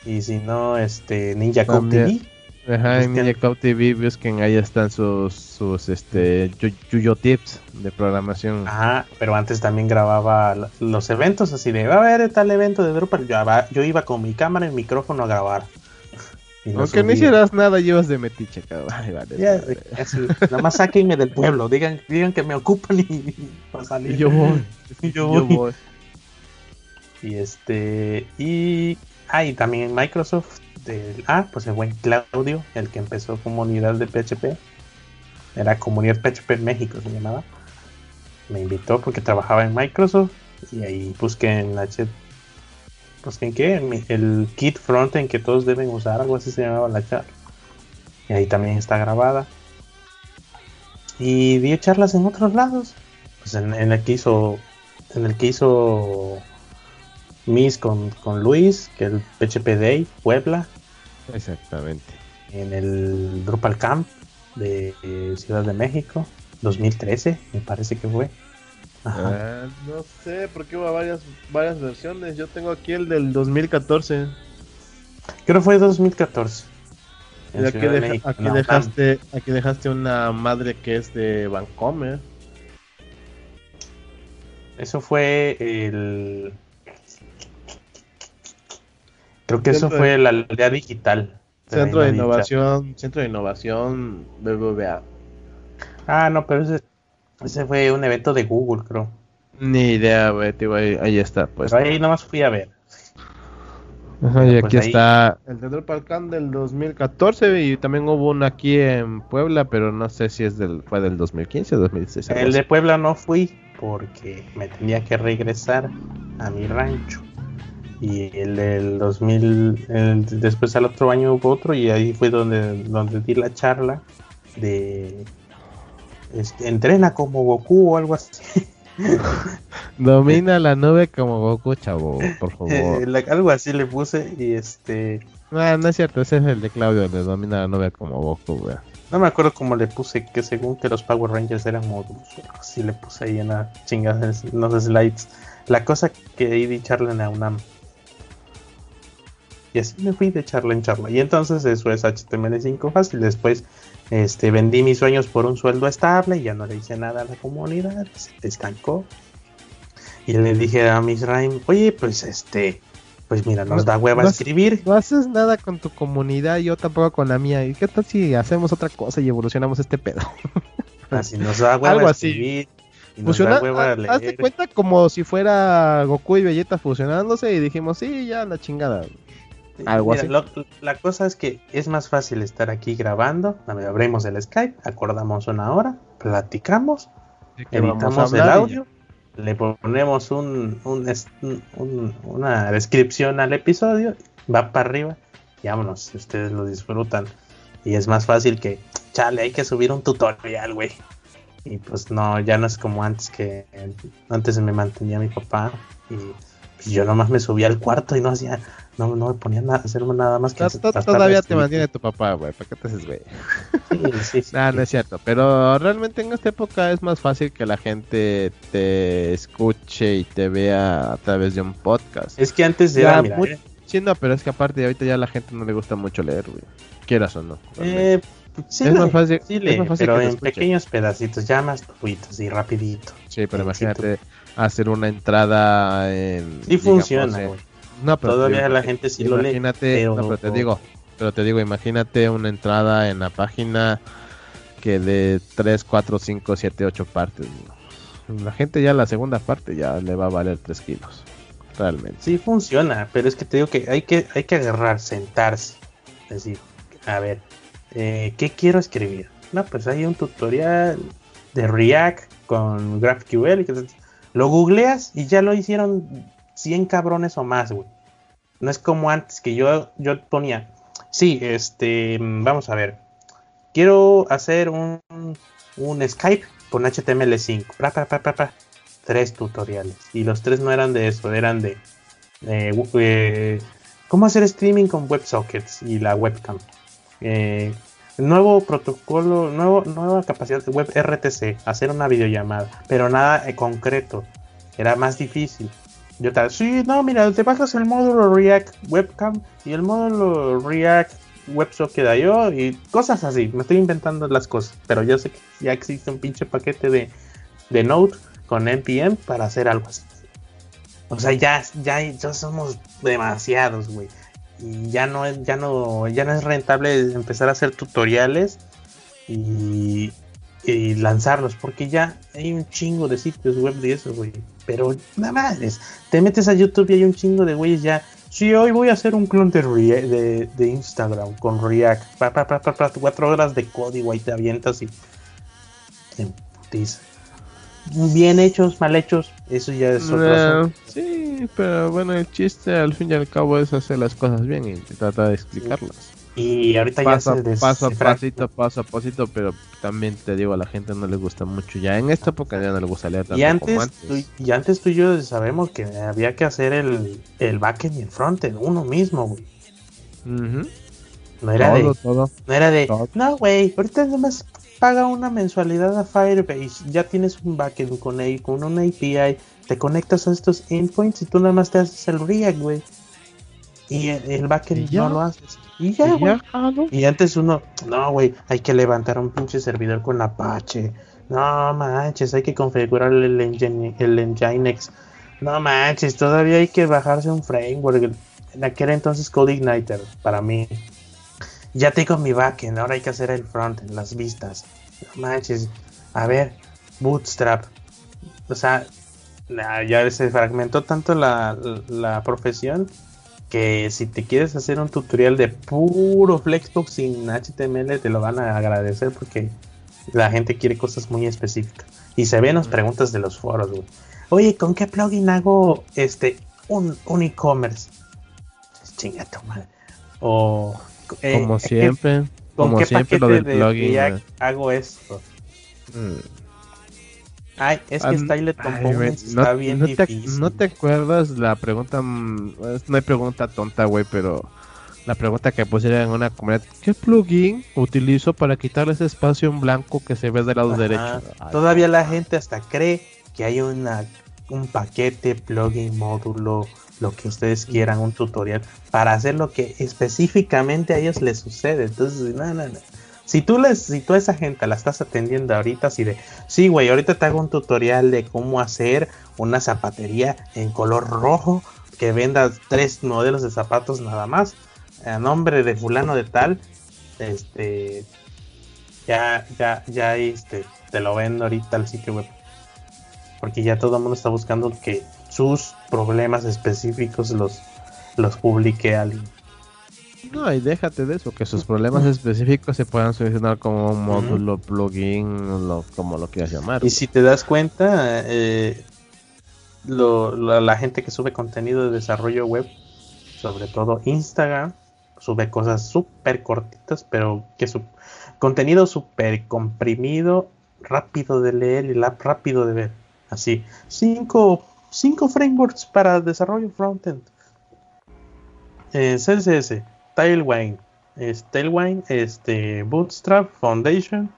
Speaker 1: Y si no, este Ninja Code TV
Speaker 2: Ajá, en Ninja Cloud TV busquen, ahí están sus, sus este, Yuyo Tips de programación.
Speaker 1: Ajá, pero antes también grababa los eventos así de, va a haber tal evento de Drupal. Yo, yo iba con mi cámara y mi micrófono a grabar.
Speaker 2: Aunque no hicieras nada, llevas de metiche, cabrón. Ay, vale,
Speaker 1: ya, nada más sáquenme del pueblo, digan, digan que me ocupan y, para salir.
Speaker 2: Y yo voy. y yo voy. Yo voy.
Speaker 1: Y este, y, ah, y también Microsoft ah, pues el buen Claudio, el que empezó comunidad de PHP, era comunidad PHP México se llamaba, me invitó porque trabajaba en Microsoft y ahí busqué en H, busqué en qué, el kit frontend que todos deben usar, algo así se llamaba la charla, y ahí también está grabada. Y di charlas en otros lados, pues en, en el que hizo, en el que hizo Miss con, con Luis, que es el PHP Day, Puebla.
Speaker 2: Exactamente.
Speaker 1: En el Drupal Camp de eh, Ciudad de México, 2013, me parece que fue.
Speaker 2: Ah, no sé, porque hubo varias, varias versiones. Yo tengo aquí el del 2014.
Speaker 1: Creo que fue 2014.
Speaker 2: aquí, dejaste, aquí dejaste una madre que es de Vancomer.
Speaker 1: Eso fue el Creo que eso fue la aldea digital.
Speaker 2: Centro de Innovación, Centro de Innovación BBVA.
Speaker 1: Ah, no, pero ese, ese fue un evento de Google, creo.
Speaker 2: Ni idea, güey, ahí, está, pues.
Speaker 1: ahí nomás fui a ver.
Speaker 2: Ajá, y aquí pues está el del Palcán del 2014 y también hubo uno aquí en Puebla, pero no sé si es del fue del 2015 o 2016.
Speaker 1: El de Puebla no fui porque me tenía que regresar a mi rancho y el del 2000, después al otro año hubo otro y ahí fue donde, donde di la charla de este, entrena como Goku o algo así.
Speaker 2: Domina la nube como Goku, chavo, por favor.
Speaker 1: algo así le puse y este...
Speaker 2: No, no es cierto, ese es el de Claudio, de domina la nube como Goku,
Speaker 1: No me acuerdo cómo le puse, que según que los Power Rangers eran módulos, así le puse ahí en la chingada, los slides. La cosa que ahí di charla en la UNAM y así me fui de charla en charla. Y entonces eso es HTML5 fácil. Después este, vendí mis sueños por un sueldo estable y ya no le hice nada a la comunidad. Se estancó. Y le dije a Miss Rhyme, oye, pues este, pues mira, nos da hueva escribir.
Speaker 2: No haces nada con tu comunidad, yo tampoco con la mía. ¿Y qué tal si hacemos otra cosa y evolucionamos este pedo?
Speaker 1: Así nos da hueva escribir.
Speaker 2: Fusiona, haz de cuenta como si fuera Goku y Vegeta fusionándose y dijimos, sí, ya la chingada.
Speaker 1: Algo así. la cosa es que es más fácil estar aquí grabando. Abrimos el Skype, acordamos una hora, platicamos, editamos el audio, le ponemos un, una descripción al episodio, va para arriba y vámonos, si ustedes lo disfrutan. Y es más fácil que, chale, hay que subir un tutorial, güey. Y pues no, ya no es como antes que antes me mantenía mi papá y, y yo nomás me subía al cuarto y no hacía no, no me ponía a hacerme nada más que.
Speaker 2: todavía te mantiene tu papá, güey. ¿Para qué te haces, güey? Sí, sí, no es cierto. Pero realmente en esta época es más fácil que la gente te escuche y te vea a través de un podcast.
Speaker 1: Es que antes era. Mira,
Speaker 2: muy... Sí, no, pero es que aparte de ahorita ya la gente no le gusta mucho leer, güey. Quieras o no.
Speaker 1: Eh, sí, es, más fácil, es más fácil. Pero en pequeños pedacitos, ya más tuitos y rapidito.
Speaker 2: Sí, pero imagínate hacer una entrada en.
Speaker 1: Sí, funciona, güey
Speaker 2: no, pero
Speaker 1: Todavía la gente sí lo lee.
Speaker 2: Pero... No, pero te digo, pero te digo, imagínate una entrada en la página que de 3, 4, 5, 7, 8 partes. La gente ya la segunda parte ya le va a valer 3 kilos. Realmente.
Speaker 1: Sí funciona, pero es que te digo que hay que, hay que agarrar, sentarse. Es decir, a ver, eh, ¿qué quiero escribir? No, pues hay un tutorial de React con GraphQL. Lo googleas y ya lo hicieron 100 cabrones o más, güey. No es como antes que yo, yo ponía, sí, este, vamos a ver, quiero hacer un, un Skype con HTML5, tres tutoriales. Y los tres no eran de eso, eran de eh, cómo hacer streaming con WebSockets y la webcam. Eh, nuevo protocolo, nuevo, nueva capacidad de web RTC, hacer una videollamada, pero nada eh, concreto, era más difícil. Yo tal, sí, no, mira, te bajas el módulo React Webcam y el módulo React WebSocket.io y cosas así. Me estoy inventando las cosas, pero yo sé que ya existe un pinche paquete de, de Node con NPM para hacer algo así. O sea, ya, ya, ya somos demasiados, güey. Y ya no, es, ya, no, ya no es rentable empezar a hacer tutoriales y, y lanzarlos, porque ya hay un chingo de sitios web de eso, güey. Pero nada más, te metes a YouTube y hay un chingo de güeyes ya. Sí, hoy voy a hacer un clon de, de, de Instagram con React. Pa, pa, pa, cuatro horas de código y te avientas y. En Bien hechos, mal hechos, eso ya es
Speaker 2: otro Sí, pero bueno, el chiste al fin y al cabo es hacer las cosas bien y tratar de explicarlas.
Speaker 1: Y ahorita ya se
Speaker 2: paso a pasito, paso a pasito, pero también te digo, a la gente no le gusta mucho. Ya en esta época ya no le gusta leer tanto
Speaker 1: y antes, y antes tú y yo sabemos que había que hacer el, el backend y el frontend uno mismo, güey. No era de. No era de. No, güey, ahorita nomás paga una mensualidad a Firebase. Ya tienes un backend con, con una API. Te conectas a estos endpoints y tú nada más te haces el React, güey. Y el, backend no lo haces. Y ya, güey. Y antes uno, no, güey, hay que levantar un pinche servidor con Apache. No manches, hay que configurar el, engine, el Nginx. No manches, todavía hay que bajarse un framework. En aquel entonces CodeIgniter, para mí. Ya tengo mi backend, ahora hay que hacer el frontend, las vistas. No manches, a ver, Bootstrap. O sea, ya se fragmentó tanto la, la profesión que si te quieres hacer un tutorial de puro Flexbox sin HTML te lo van a agradecer porque la gente quiere cosas muy específicas. Y se ven las preguntas de los foros, güey. Oye, ¿con qué plugin hago este un, e-commerce? Chinga tu madre. O
Speaker 2: eh, como siempre, como siempre lo del plugin.
Speaker 1: hago esto. Mm. Ay, es que Stylet Components está bien
Speaker 2: no
Speaker 1: difícil.
Speaker 2: Te, ¿No te acuerdas la pregunta? Mm, no hay pregunta tonta, güey, pero la pregunta que pusieron en una comunidad: ¿Qué plugin utilizo para quitar ese espacio en blanco que se ve del lado derecho?
Speaker 1: Todavía la gente hasta cree que hay una un paquete, plugin, módulo, lo que ustedes quieran, un tutorial para hacer lo que específicamente a ellos les sucede. Entonces, no, no, no. Si tú, les, si tú a esa gente la estás atendiendo ahorita, así de, sí, güey, ahorita te hago un tutorial de cómo hacer una zapatería en color rojo que venda tres modelos de zapatos nada más, a nombre de fulano de tal, este, ya, ya, ya, este, te lo vendo ahorita al sitio web. Porque ya todo el mundo está buscando que sus problemas específicos los, los publique alguien.
Speaker 2: No, y déjate de eso, que sus problemas específicos se puedan solucionar como un módulo, plugin, lo, como lo quieras llamar.
Speaker 1: Y si te das cuenta, eh, la, gente que sube contenido de desarrollo web, sobre todo Instagram, sube cosas súper cortitas, pero que su contenido súper comprimido, rápido de leer y rápido de ver. Así, cinco, cinco frameworks para desarrollo frontend. Eh, CSS, Tailwind, Tailwind, este, Bootstrap, Foundation,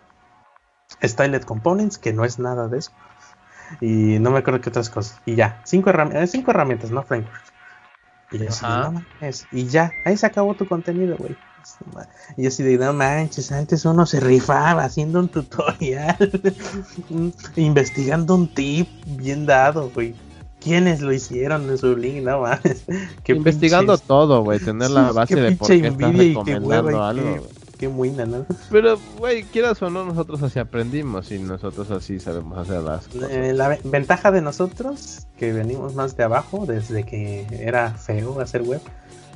Speaker 1: Stylet Components, que no es nada de eso. Y no me acuerdo qué otras cosas. Y ya, cinco, herramientas, eh, cinco herramientas, no frameworks. Y, ya, ahí se acabó tu contenido, güey. Y yo así de, no manches, antes uno se rifaba haciendo un tutorial, investigando un tip bien dado, güey quiénes lo hicieron en su link, no mames.
Speaker 2: Investigando todo, güey, tener la base de por qué estás recomendando algo.
Speaker 1: Qué, buena, ¿no?
Speaker 2: Pero, güey, quieras o no, nosotros así aprendimos y nosotros así sabemos hacer las cosas.
Speaker 1: Eh, la ventaja de nosotros, que venimos más de abajo, desde que era feo hacer web,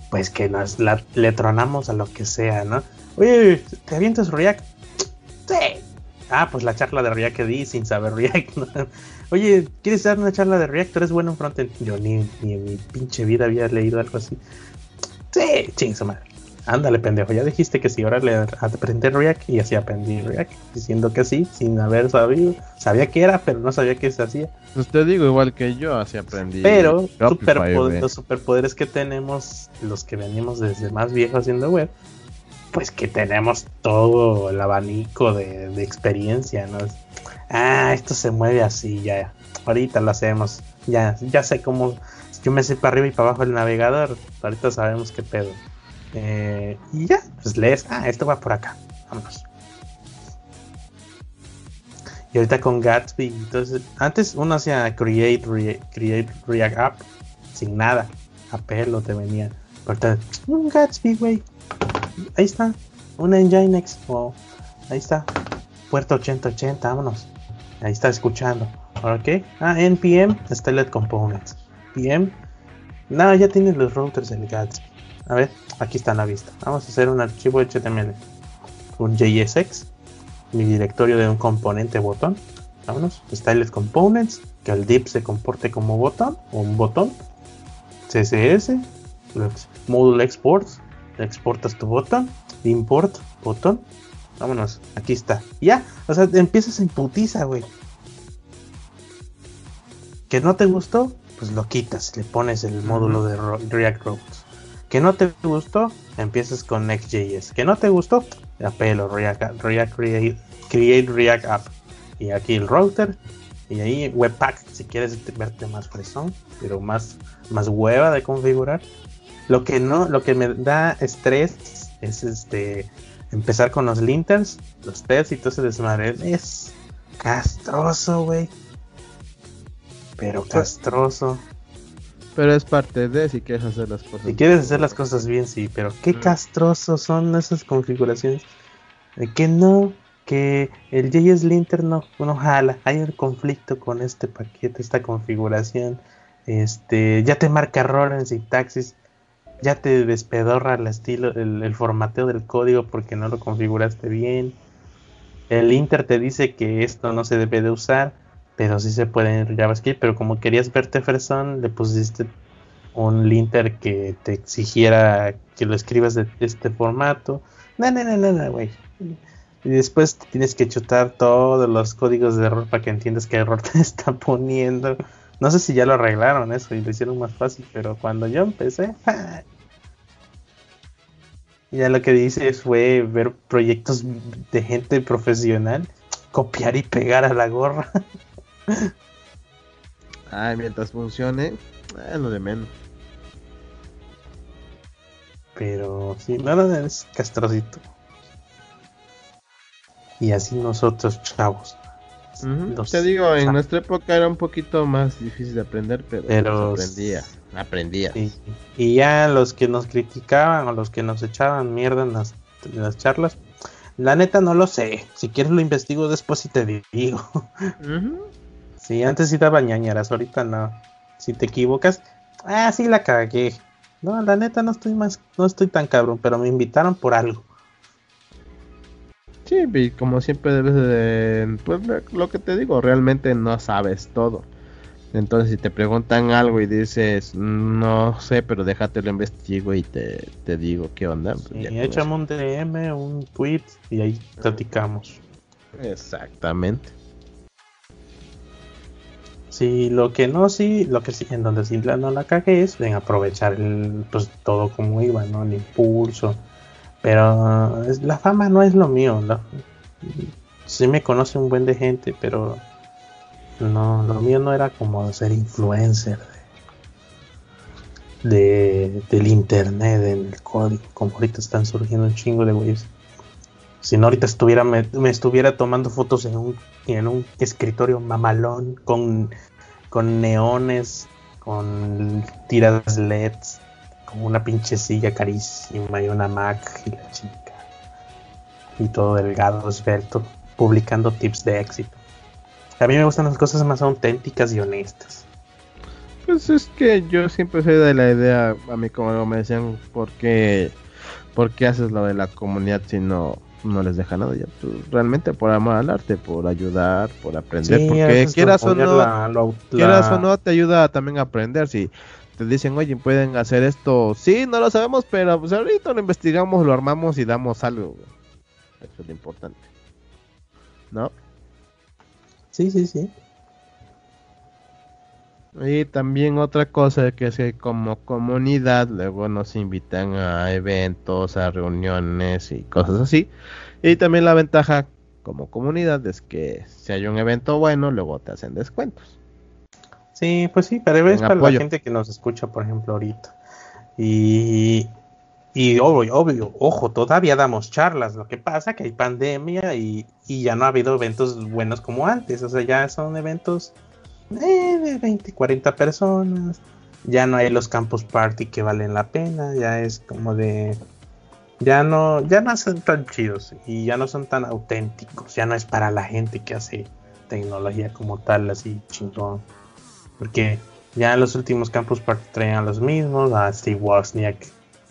Speaker 1: pues que nos le tronamos a lo que sea, ¿no? Oye, ¿te avientas React? Sí. Ah, pues la charla de React que di sin saber React. ¿no? Oye, ¿quieres dar una charla de React? ¿Eres bueno en frontend? Yo ni, ni en mi pinche vida había leído algo así. Sí, chingos, madre. Ándale, pendejo. Ya dijiste que sí, ahora le aprender React y así aprendí React, diciendo que sí, sin haber sabido. Sabía que era, pero no sabía qué se hacía.
Speaker 2: Pues te digo, igual que yo, así aprendí.
Speaker 1: Pero los superpoderes que tenemos, los que venimos desde más viejos haciendo web, pues que tenemos todo el abanico de, de experiencia, ¿no? Ah, esto se mueve así, ya, ahorita lo hacemos, ya, ya sé cómo, yo me sé para arriba y para abajo el navegador, ahorita sabemos qué pedo. Eh, y ya, pues lees, ah, esto va por acá, vámonos. Y ahorita con Gatsby, entonces, antes uno hacía create, create React App sin nada, a pelo te venía. Ahorita, un Gatsby, güey, ahí está, un Nginx, o ahí está, puerto 8080, vámonos, ahí está escuchando. Ok, ah, NPM, Stylet Components, PM, no, ya tienes los routers del Gatsby. A ver, aquí está la vista. Vamos a hacer un archivo HTML, un JSX mi directorio de un componente botón. Vámonos, Styled Components, que el div se comporte como botón o un botón. CSS, Module Exports, exportas tu botón, import, botón. Vámonos, aquí está. Ya, o sea, empiezas en putiza, güey. Que no te gustó, pues lo quitas, le pones el módulo de React Routes. Que no te gustó, empiezas con Next.js. Que no te gustó, apelo React, React Create, React App. Y aquí el router. Y ahí Webpack, si quieres verte más fresón, pero más, más hueva de configurar. Lo que no, lo que me da estrés es este empezar con los linters, los tests y todo ese desmadre. Es castroso, güey. Pero castroso.
Speaker 2: Pero es parte de si quieres hacer las cosas.
Speaker 1: Si quieres hacer las cosas bien, sí, pero qué castrosos son esas configuraciones. que no, que el JS Linter no, no jala, hay un conflicto con este paquete, esta configuración. Este, ya te marca error en sintaxis, ya te despedorra el estilo, el, formateo del código porque no lo configuraste bien. El Inter te dice que esto no se debe de usar pero sí se puede en JavaScript, pero como querías verte fresón, le pusiste un linter que te exigiera que lo escribas de este formato. No, no, no, no, güey. Y después tienes que chutar todos los códigos de error para que entiendas qué error te está poniendo. No sé si ya lo arreglaron eso y lo hicieron más fácil, pero cuando yo empecé, ya lo que dice fue ver proyectos de gente profesional, copiar y pegar a la gorra.
Speaker 2: Ay, mientras funcione, es lo de menos.
Speaker 1: Pero sí, nada es castrocito. Y así nosotros, chavos.
Speaker 2: Te digo, en nuestra época era un poquito más difícil de aprender, pero, pues aprendía. Aprendía.
Speaker 1: Y ya los que nos criticaban o los que nos echaban mierda en las, las charlas, la neta no lo sé. Si quieres lo investigo después y te digo. Sí, antes sí daba ñañaras, ahorita no. Si te equivocas, ah, sí la cagué. No, la neta no estoy más, no estoy tan cabrón, pero me invitaron por algo.
Speaker 2: Sí, como siempre debes de, pues lo que te digo, realmente no sabes todo. Entonces si te preguntan algo y dices, no sé, pero déjate lo investigo y te, digo qué onda.
Speaker 1: Pues y échame un DM, un tweet y ahí platicamos.
Speaker 2: Exactamente.
Speaker 1: Sí, lo que no, sí, lo que sí, en donde sí no la cagué es en aprovechar el, pues todo como iba, ¿no? El impulso. Pero la fama no es lo mío. sí me conoce un buen de gente, pero no, lo mío no era como ser influencer de, del internet, del código, como ahorita están surgiendo un chingo de güeyes. Si no, ahorita estuviera, me, estuviera tomando fotos en un, en un escritorio mamalón con con neones, con tiras LEDs, con una pinche silla carísima y una Mac y la chica. Y todo delgado, esbelto, publicando tips de éxito. A mí me gustan las cosas más auténticas y honestas.
Speaker 2: Pues es que yo siempre soy de la idea, a mí como me decían, ¿por qué, ¿por qué haces lo de la comunidad si no no les deja nada ya pues, realmente por amor al arte por ayudar por aprender porque quieras o no quieras o no te ayuda también a aprender si te dicen oye pueden hacer esto sí no lo sabemos pero pues ahorita lo investigamos lo armamos y damos algo eso es lo importante. No
Speaker 1: sí sí sí.
Speaker 2: Y también otra cosa que es que como comunidad luego nos invitan a eventos, a reuniones y cosas así. Y también la ventaja como comunidad es que si hay un evento bueno, luego te hacen descuentos.
Speaker 1: Sí, pues sí, pero es para la gente que nos escucha, por ejemplo, ahorita. Y y obvio, obvio, ojo, todavía damos charlas. Lo que pasa que hay pandemia y, ya no ha habido eventos buenos como antes. O sea, ya son eventos eh, de 20, 40 personas. Ya no hay los campus party que valen la pena. Ya es como de. Ya no, ya no son tan chidos y ya no son tan auténticos. Ya no es para la gente que hace tecnología como tal, así chingón. Porque ya en los últimos campus party traían los mismos. A Steve Wozniak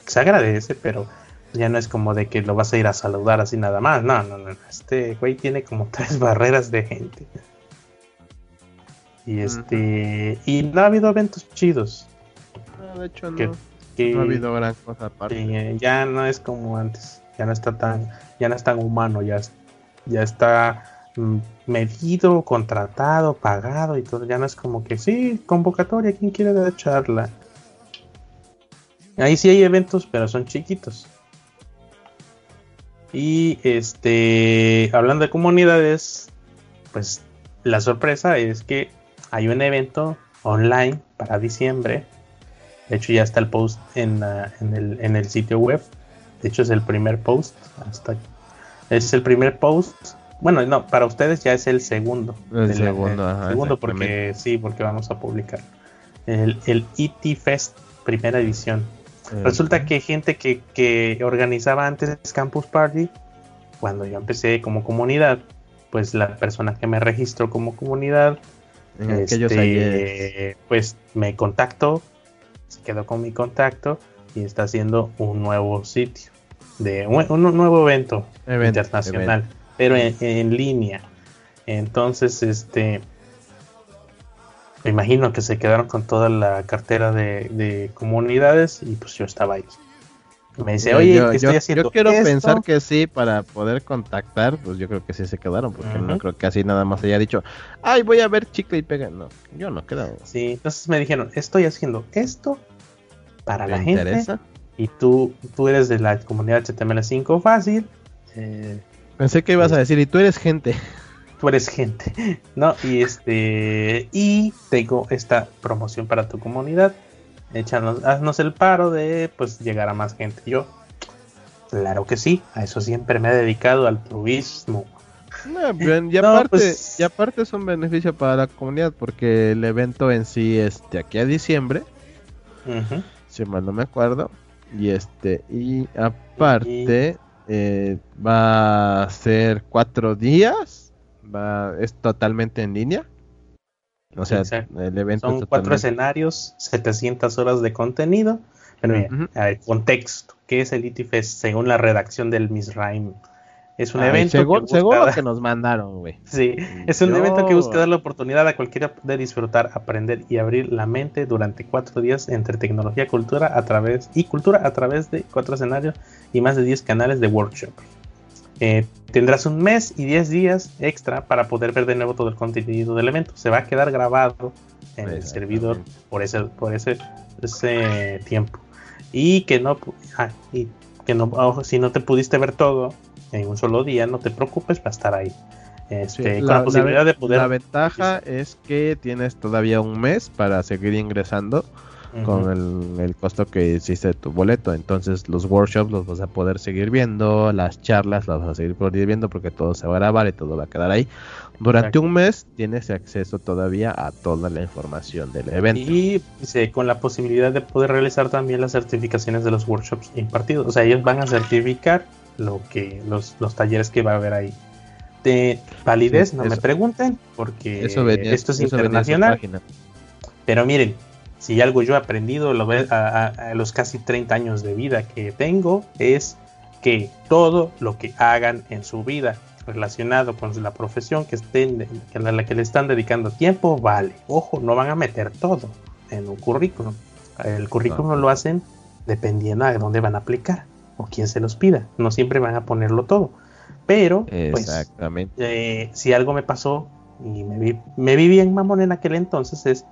Speaker 1: se agradece, pero ya no es como de que lo vas a ir a saludar así nada más. No, no, no. Este güey tiene como tres barreras de gente. Y este. Y no ha habido eventos chidos.
Speaker 2: No, de hecho, no. no ha habido gran cosa aparte.
Speaker 1: ya no es como antes. Ya no está tan. Ya no es tan humano. Ya, ya está medido, contratado, pagado y todo. Ya no es como que sí, convocatoria, ¿quién quiere dar charla? Ahí sí hay eventos, pero son chiquitos. Y este, hablando de comunidades, pues la sorpresa es que hay un evento online para diciembre. De hecho, ya está el post en, el, sitio web. De hecho, es el primer post. Hasta es el primer post. Bueno, no, para ustedes ya es el segundo.
Speaker 2: El segundo,
Speaker 1: segundo porque sí, porque vamos a publicar. El, el ET Fest, primera edición. Resulta que gente que, organizaba antes Campus Party, cuando yo empecé como comunidad, pues la persona que me registró como comunidad, este, pues me contactó, se quedó con mi contacto y está haciendo un nuevo sitio, de un, nuevo evento, internacional, pero en, en línea. Entonces, este, me imagino que se quedaron con toda la cartera de, comunidades y pues yo estaba ahí. Me dice, oye, yo, ¿qué estoy haciendo?
Speaker 2: Yo quiero pensar que sí, para poder contactar, pues yo creo que sí se quedaron, porque no creo que así nada más haya dicho, ay, voy a ver chicle y pega. No, yo no quedado.
Speaker 1: Sí, entonces me dijeron, estoy haciendo esto para la gente. Y tú, tú eres de la comunidad HTML5 fácil.
Speaker 2: Eh, Pensé que ibas a decir, y tú eres gente
Speaker 1: tú eres gente, ¿no? Y este, y tengo esta promoción para tu comunidad. Échanos, haznos el paro de pues llegar a más gente. Yo, claro que sí, a eso siempre me he dedicado al turismo.
Speaker 2: y, aparte, pues y aparte es un beneficio para la comunidad porque el evento en sí es de aquí a diciembre, si mal no me acuerdo, y este, y aparte eh, va a ser cuatro días va, es totalmente en línea.
Speaker 1: O sea, el evento son cuatro escenarios, 700 horas de contenido. Pero a ver, contexto, ¿qué es el ITFest según la redacción del Misraim? Es un evento
Speaker 2: según, que, lo que nos mandaron, güey.
Speaker 1: Sí, es un evento que busca dar la oportunidad a cualquiera de disfrutar, aprender y abrir la mente durante cuatro días entre tecnología, cultura a través y cultura a través de cuatro escenarios y más de 10 canales de workshop. Eh, tendrás un mes y 10 días extra para poder ver de nuevo todo el contenido del evento. Se va a quedar grabado en el servidor por ese, por ese, ese tiempo. Y que no, ah, y que no, si no te pudiste ver todo en un solo día, no te preocupes, va a estar ahí. Este,
Speaker 2: la, posibilidad de poder. La ventaja es que tienes todavía un mes para seguir ingresando con el, costo que hiciste de tu boleto. Entonces los workshops los vas a poder seguir viendo, las charlas las vas a seguir viendo porque todo se va a grabar y todo va a quedar ahí. Durante un mes tienes acceso todavía a toda la información del evento.
Speaker 1: Y con la posibilidad de poder realizar también las certificaciones de los workshops impartidos. O sea, ellos van a certificar lo que los, los talleres que va a haber ahí. De validez, no me pregunten, porque esto es internacional. Pero miren, si algo yo he aprendido a, los casi 30 años de vida que tengo es que todo lo que hagan en su vida relacionado con la profesión que estén que la, que le están dedicando tiempo vale. Ojo, no van a meter todo en un currículum. El currículum lo hacen dependiendo de dónde van a aplicar o quién se los pida. No siempre van a ponerlo todo. Pero, pues, eh, si algo me pasó y me vi, me vi bien mamón en aquel entonces es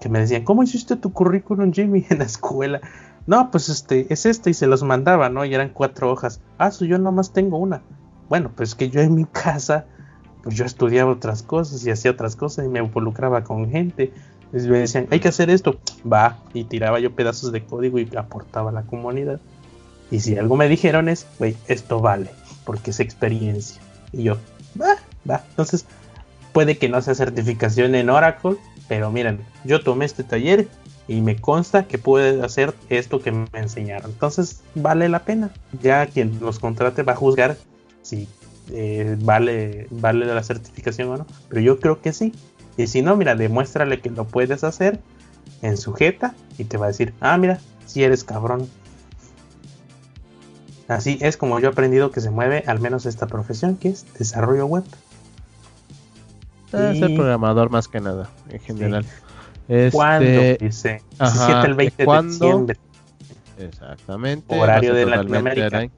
Speaker 1: que me decían, ¿cómo hiciste tu currículum, Jimmy, en la escuela? No, pues este, es este, y se los mandaba, ¿no? Y eran cuatro hojas. Ah, yo nomás tengo una. Bueno, pues que yo en mi casa, pues yo estudiaba otras cosas y hacía otras cosas y me involucraba con gente. Y me decían, hay que hacer esto. Va, y tiraba yo pedazos de código y aportaba a la comunidad. Y si algo me dijeron es, güey, esto vale, porque es experiencia. Y yo, va, va. Entonces, puede que no sea certificación en Oracle, pero miren, yo tomé este taller y me consta que puede hacer esto que me enseñaron. Entonces, vale la pena. Ya quien los contrate va a juzgar si eh, vale, vale la certificación o no. Pero yo creo que sí. Y si no, mira, demuéstrale que lo puedes hacer en sujeta y te va a decir, ah, mira, si eres cabrón. Así es como yo he aprendido que se mueve al menos esta profesión, que es desarrollo web.
Speaker 2: Es el programador más que nada, en general.
Speaker 1: Este... ¿Cuándo? Dice. Ajá, el 20 de diciembre.
Speaker 2: Exactamente.
Speaker 1: Horario de Latinoamérica.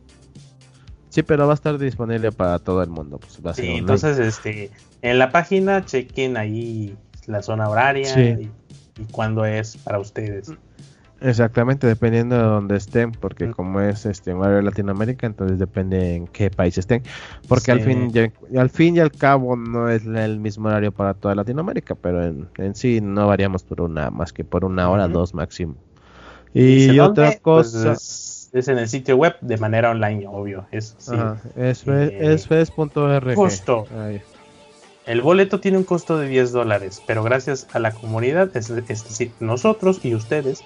Speaker 2: Sí, pero va a estar disponible para todo el mundo. Pues
Speaker 1: sí, entonces, este, en la página chequen ahí la zona horaria y, y cuándo es para ustedes.
Speaker 2: Exactamente, dependiendo de donde estén, porque como es este un área de Latinoamérica, entonces depende en qué país estén, porque al fin y, al fin y al cabo no es el mismo horario para toda Latinoamérica, pero en, sí no variamos por una más que por una hora, dos máximo. Y, otra pues cosa
Speaker 1: es, en el sitio web de manera online, obvio, eso sí.
Speaker 2: es, eh.
Speaker 1: El boleto tiene un costo de 10 dólares, pero gracias a la comunidad, es decir, nosotros y ustedes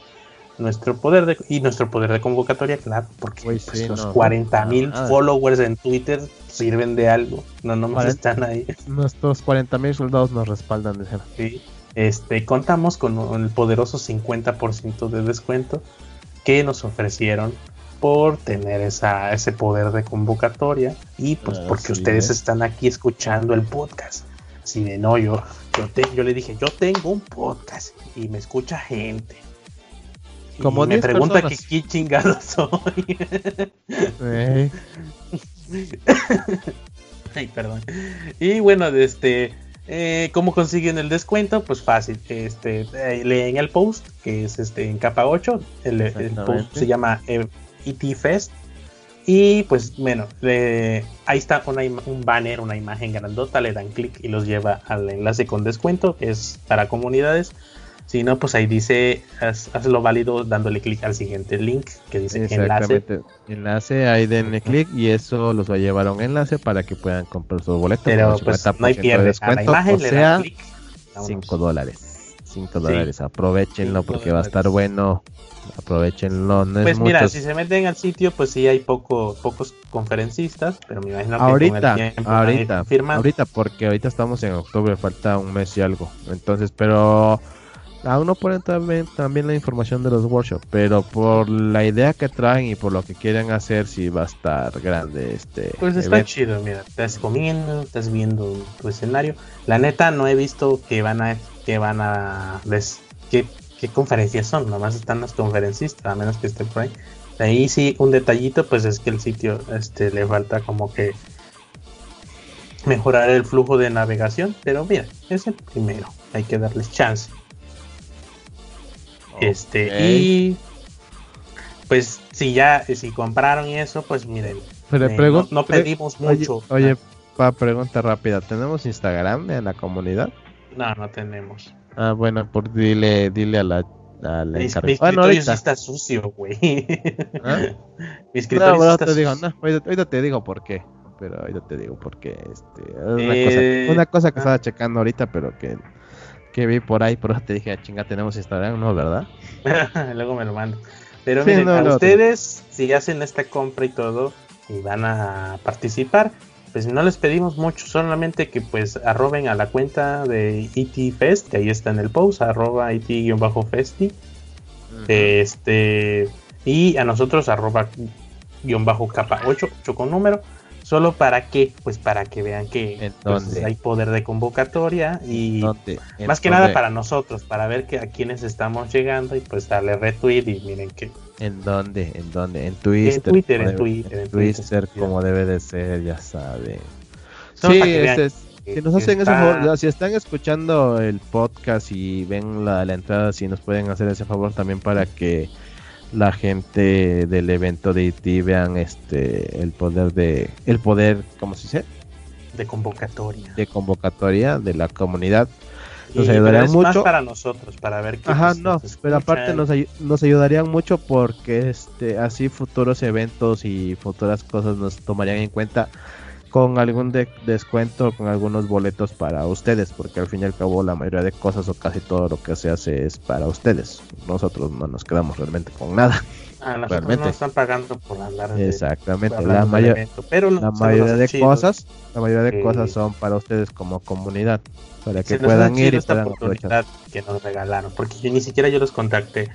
Speaker 1: nuestro poder de, y nuestro poder de convocatoria, claro, porque pues, los 40 mil followers en Twitter sirven de algo, no nomás están ahí.
Speaker 2: Nuestros 40 mil soldados nos respaldan, de
Speaker 1: Sí, este, contamos con el poderoso 50% de descuento que nos ofrecieron por tener esa, ese poder de convocatoria y pues porque ustedes están aquí escuchando el podcast. Si de no, yo, yo, yo le dije, yo tengo un podcast y me escucha gente
Speaker 2: como
Speaker 1: me pregunta que qué chingado soy. Ay, perdón. Y bueno, este, eh, ¿cómo consiguen el descuento? Pues fácil. Este, eh, leen el post, que es este en capa 8. El, post se llama ET e Fest. Y pues bueno, ahí está un banner, una imagen grandota, le dan clic y los lleva al enlace con descuento, que es para comunidades. Si no, pues ahí dice, hazlo válido dándole clic al siguiente link que dice enlace.
Speaker 2: Enlace, ahí denle clic y eso los va a llevar a un enlace para que puedan comprar su boleto.
Speaker 1: Pero pues no hay pierde, a la imagen le sea, clic.
Speaker 2: 5 dólares. 5 dólares, aprovechenlo porque va a estar bueno. Aprovechenlo.
Speaker 1: pues mira, si se meten al sitio, pues sí hay poco, pocos conferencistas, pero me imagino
Speaker 2: que ahorita, ahorita, ahorita, porque ahorita estamos en octubre, falta un mes y algo. Entonces, pero aún no ponen también, también la información de los workshops, pero por la idea que traen y por lo que quieren hacer, sí va a estar grande este.
Speaker 1: Pues está chido, mira, estás comiendo, estás viendo tu escenario. La neta no he visto que van a, que van a, qué, qué conferencias son, nomás están los conferencistas, a menos que estén por ahí. Ahí sí, un detallito, pues es que el sitio, este, le falta como que mejorar el flujo de navegación, pero mira, es el primero, hay que darles chance. Este, y pues si ya, si compraron eso, pues miren,
Speaker 2: eh,
Speaker 1: no, pedimos mucho.
Speaker 2: Oye, para pregunta rápida, ¿tenemos Instagram en la comunidad?
Speaker 1: No, no tenemos.
Speaker 2: Ah, bueno, por dile, dile a la a
Speaker 1: mi, escritorio sí está sucio, güey.
Speaker 2: ¿Ah? Mi escritorio no, te digo, no, ahorita, te digo por qué. Pero ahorita te digo por qué. Este, una, cosa, eh, una cosa que ah. estaba checando ahorita, pero que que vi por ahí, por eso te dije, ah, chinga, tenemos Instagram, ¿no? ¿Verdad?
Speaker 1: Luego me lo mando. Pero miren, a ustedes, si hacen esta compra y todo, y van a participar, pues no les pedimos mucho, solamente que pues arroben a la cuenta de ET Fest, que ahí está en el post, arroba ET-Festi. Este, y a nosotros arroba guion bajo capa 8, 8 con número ¿Solo para qué? Pues para que vean que pues, hay poder de convocatoria y más que nada para nosotros, para ver que a quienes estamos llegando y pues darle retweet y miren que...
Speaker 2: ¿En dónde? ¿En dónde? En Twitter.
Speaker 1: En Twitter, en Twitter.
Speaker 2: En Twitter, como debe de ser, ya saben. Sí, si nos hacen ese favor, si están escuchando el podcast y ven la, la entrada, si nos pueden hacer ese favor también para que la gente del evento de IT vean este el poder de el poder cómo se dice
Speaker 1: de convocatoria.
Speaker 2: De convocatoria de la comunidad. Nos ayudarían mucho. Más
Speaker 1: para nosotros, para ver
Speaker 2: qué Ajá, no, pero aparte nos, nos ayudarían mucho porque este así futuros eventos y futuras cosas nos tomarían en cuenta con algún descuento, con algunos boletos para ustedes, porque al fin y al cabo la mayoría de cosas o casi todo lo que se hace es para ustedes. Nosotros no nos quedamos realmente con nada.
Speaker 1: Ah, realmente. no están pagando por hablar
Speaker 2: Exactamente, la, mayor, pero la mayoría de cosas, la mayoría de cosas son para ustedes como comunidad, para que puedan ir y puedan aprovechar.
Speaker 1: Que nos regalaron, porque yo, ni siquiera yo los contacté.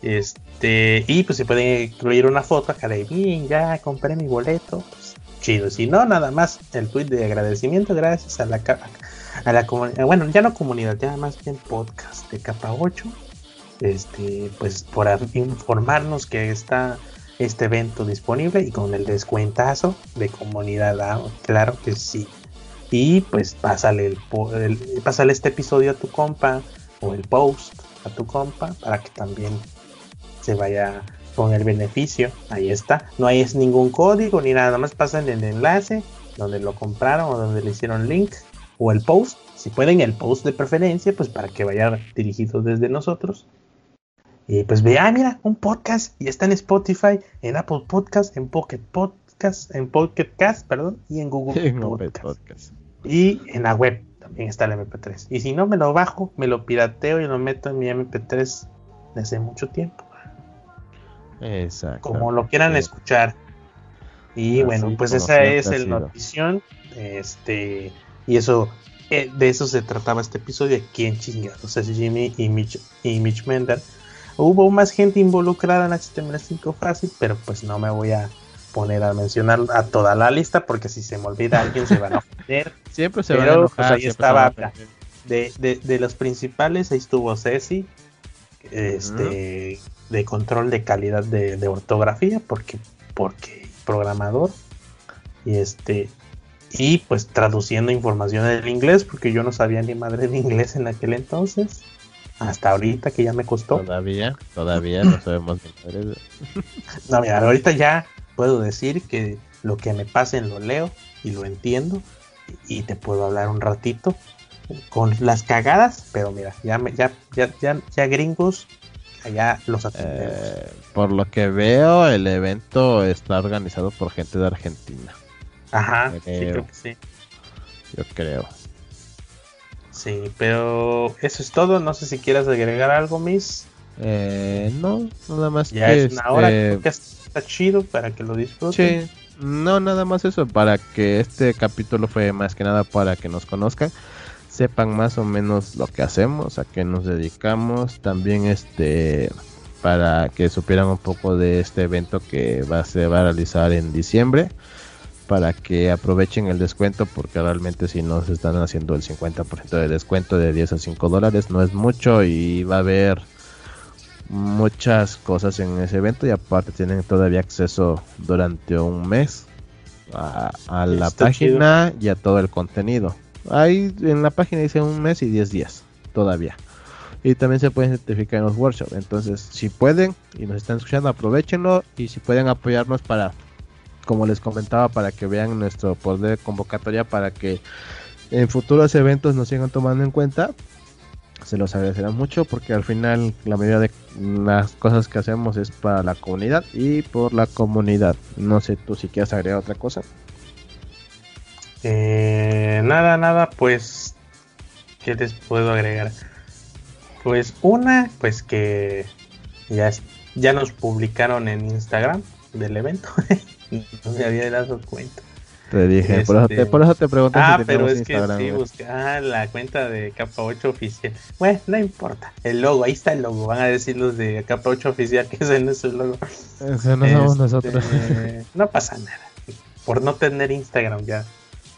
Speaker 1: Este, y pues se pueden incluir una foto acá de bien, ya compré mi boleto, pues, chido. Si no, nada más el tweet de agradecimiento gracias a la, a la comunidad, bueno, ya no comunidad, ya más bien podcast de capa 8. Este, pues por informarnos que está este evento disponible y con el descuentazo de comunidad, ah, claro que sí. Y pues pásale, el, pásale este episodio a tu compa o el post a tu compa para que también se vaya con el beneficio. Ahí está. No hay ningún código ni nada, más pasan el enlace donde lo compraron o donde le hicieron link o el post. Si pueden el post de preferencia, pues para que vaya dirigido desde nosotros. Y pues vea, ah, mira, un podcast y está en Spotify, en Apple Podcast, en Pocket Podcast, en Pocket Cast, perdón, y en Google Podcast. Y en la web también está el MP3. Y si no, me lo bajo, me lo pirateo y lo meto en mi MP3 desde hace mucho tiempo.
Speaker 2: Exacto.
Speaker 1: Como lo quieran escuchar. Y bueno, pues esa es el notición. Este, y eso, eh, de eso se trataba este episodio. ¿Quién chingados es Jimmy y Mitch, y Mitch Mender? Hubo más gente involucrada en HTML5 fácil, pero pues no me voy a poner a mencionar a toda la lista porque si se me olvida alguien se van a ofender.
Speaker 2: Siempre se van a enojar, pues
Speaker 1: ahí estaba de, de, de, los principales, ahí estuvo Ceci, este, de control de calidad de, ortografía, porque, porque programador, y este, y pues traduciendo información en inglés, porque yo no sabía ni madre de inglés en aquel entonces, hasta ahorita que ya me costó.
Speaker 2: Todavía, todavía no sabemos
Speaker 1: No, mira, ahorita ya puedo decir que lo que me pasen lo leo y lo entiendo y te puedo hablar un ratito con las cagadas, pero mira, ya ya ya ya, ya gringos allá los
Speaker 2: eh, por lo que veo, el evento está organizado por gente de Argentina.
Speaker 1: Ajá, sí, creo que sí.
Speaker 2: Yo creo.
Speaker 1: Sí, pero eso es todo. No sé si quieras agregar algo, Miss.
Speaker 2: Eh, no, nada más
Speaker 1: ya es una hora, este, que está chido para que lo disfruten.
Speaker 2: Sí, no, nada más eso, para que este capítulo fue más que nada para que nos conozcan sepan más o menos lo que hacemos, a qué nos dedicamos, también este para que supieran un poco de este evento que va, se va a realizar en diciembre para que aprovechen el descuento porque realmente si no se están haciendo el 50% de descuento de 10 a 5 dólares no es mucho y va a haber muchas cosas en ese evento. Y aparte tienen todavía acceso durante un mes a, la página y a todo el contenido Ahí en la página dice un mes y 10 días todavía. Y también se pueden certificar en los workshops. Entonces, si pueden y nos están escuchando, aprovechenlo. Y si pueden apoyarnos para, como les comentaba, para que vean nuestro poder convocatoria para que en futuros eventos nos sigan tomando en cuenta, se los agradecerá mucho porque al final la mayoría de las cosas que hacemos es para la comunidad y por la comunidad. No sé tú si quieres agregar otra cosa.
Speaker 1: Eh, nada, nada, pues, ¿qué les puedo agregar? Pues una, pues que ya, ya nos publicaron en Instagram del evento. no me había dado cuenta.
Speaker 2: Te dije, por, eso te, por, eso te, pregunté
Speaker 1: ah, pero es que sí, busca, ah, la cuenta de capa 8 oficial. Bueno, no importa. El logo, ahí está el logo. Van a decir los de capa 8 oficial que ese no es el logo.
Speaker 2: Ese no somos este, nosotros.
Speaker 1: no pasa nada. Por no tener Instagram ya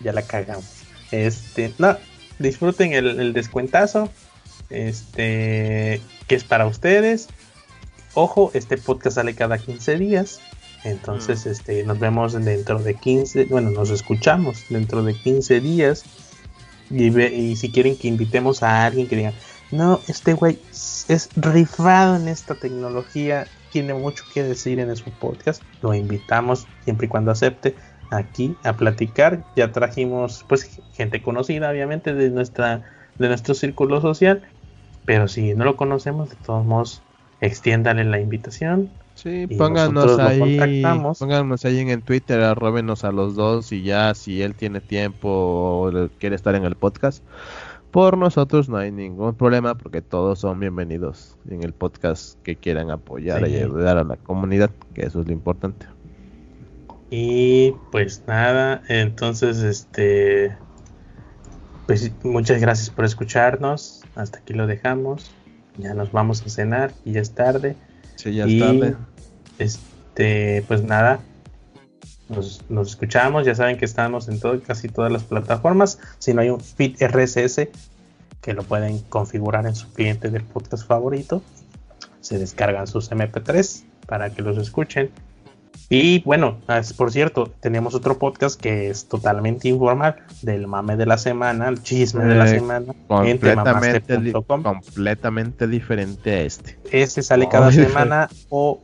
Speaker 1: ya la cagamos. Este, no, disfruten el, descuentazo. Este, que es para ustedes. Ojo, este podcast sale cada 15 días. Entonces, mm. este, nos vemos dentro de 15, bueno, nos escuchamos dentro de 15 días. Y, y si quieren que invitemos a alguien que diga, no, este güey es rifado en esta tecnología, tiene mucho que decir en su podcast, lo invitamos siempre y cuando acepte aquí a platicar. Ya trajimos pues gente conocida obviamente de nuestra de nuestro círculo social. Pero si no lo conocemos, de todos modos, extiéndale la invitación.
Speaker 2: Sí, pónganos ahí, pónganos ahí en, Twitter, arrobenos a los dos y ya si él tiene tiempo o quiere estar en el podcast, por nosotros no hay ningún problema porque todos son bienvenidos en el podcast que quieran apoyar y ayudar a la comunidad, que eso es lo importante.
Speaker 1: Y pues nada, entonces este pues muchas gracias por escucharnos. Hasta aquí lo dejamos. Ya nos vamos a cenar y ya es tarde.
Speaker 2: Sí, ya es tarde.
Speaker 1: Este, pues nada. Nos, nos, escuchamos, ya saben que estamos en todo, casi todas las plataformas. Si no hay un feed RSS que lo pueden configurar en su cliente del podcast favorito, se descargan sus MP3 para que los escuchen. Y bueno, por cierto, tenemos otro podcast que es totalmente informal del mame de la semana, el chisme de la eh, semana.
Speaker 2: Completamente, completamente diferente a este.
Speaker 1: Este sale cada semana o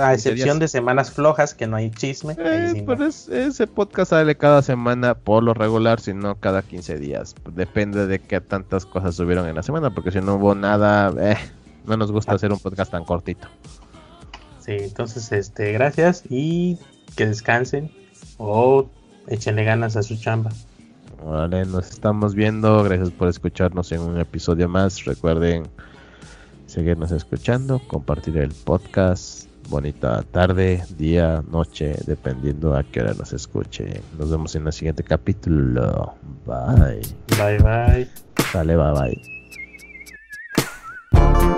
Speaker 1: a excepción de semanas flojas que no hay chisme.
Speaker 2: Eh, ese podcast sale cada semana por lo regular, sino cada 15 días. Depende de qué tantas cosas subieron en la semana, porque si no hubo nada, eh, no nos gusta ah. hacer un podcast tan cortito.
Speaker 1: Sí, entonces, este, gracias y que descansen o échenle ganas a su chamba.
Speaker 2: Vale, nos estamos viendo. Gracias por escucharnos en un episodio más. Recuerden seguirnos escuchando, compartir el podcast bonita tarde, día, noche, dependiendo a qué hora nos escuche. Nos vemos en el siguiente capítulo. Bye.
Speaker 1: Bye bye.
Speaker 2: Sale, bye bye.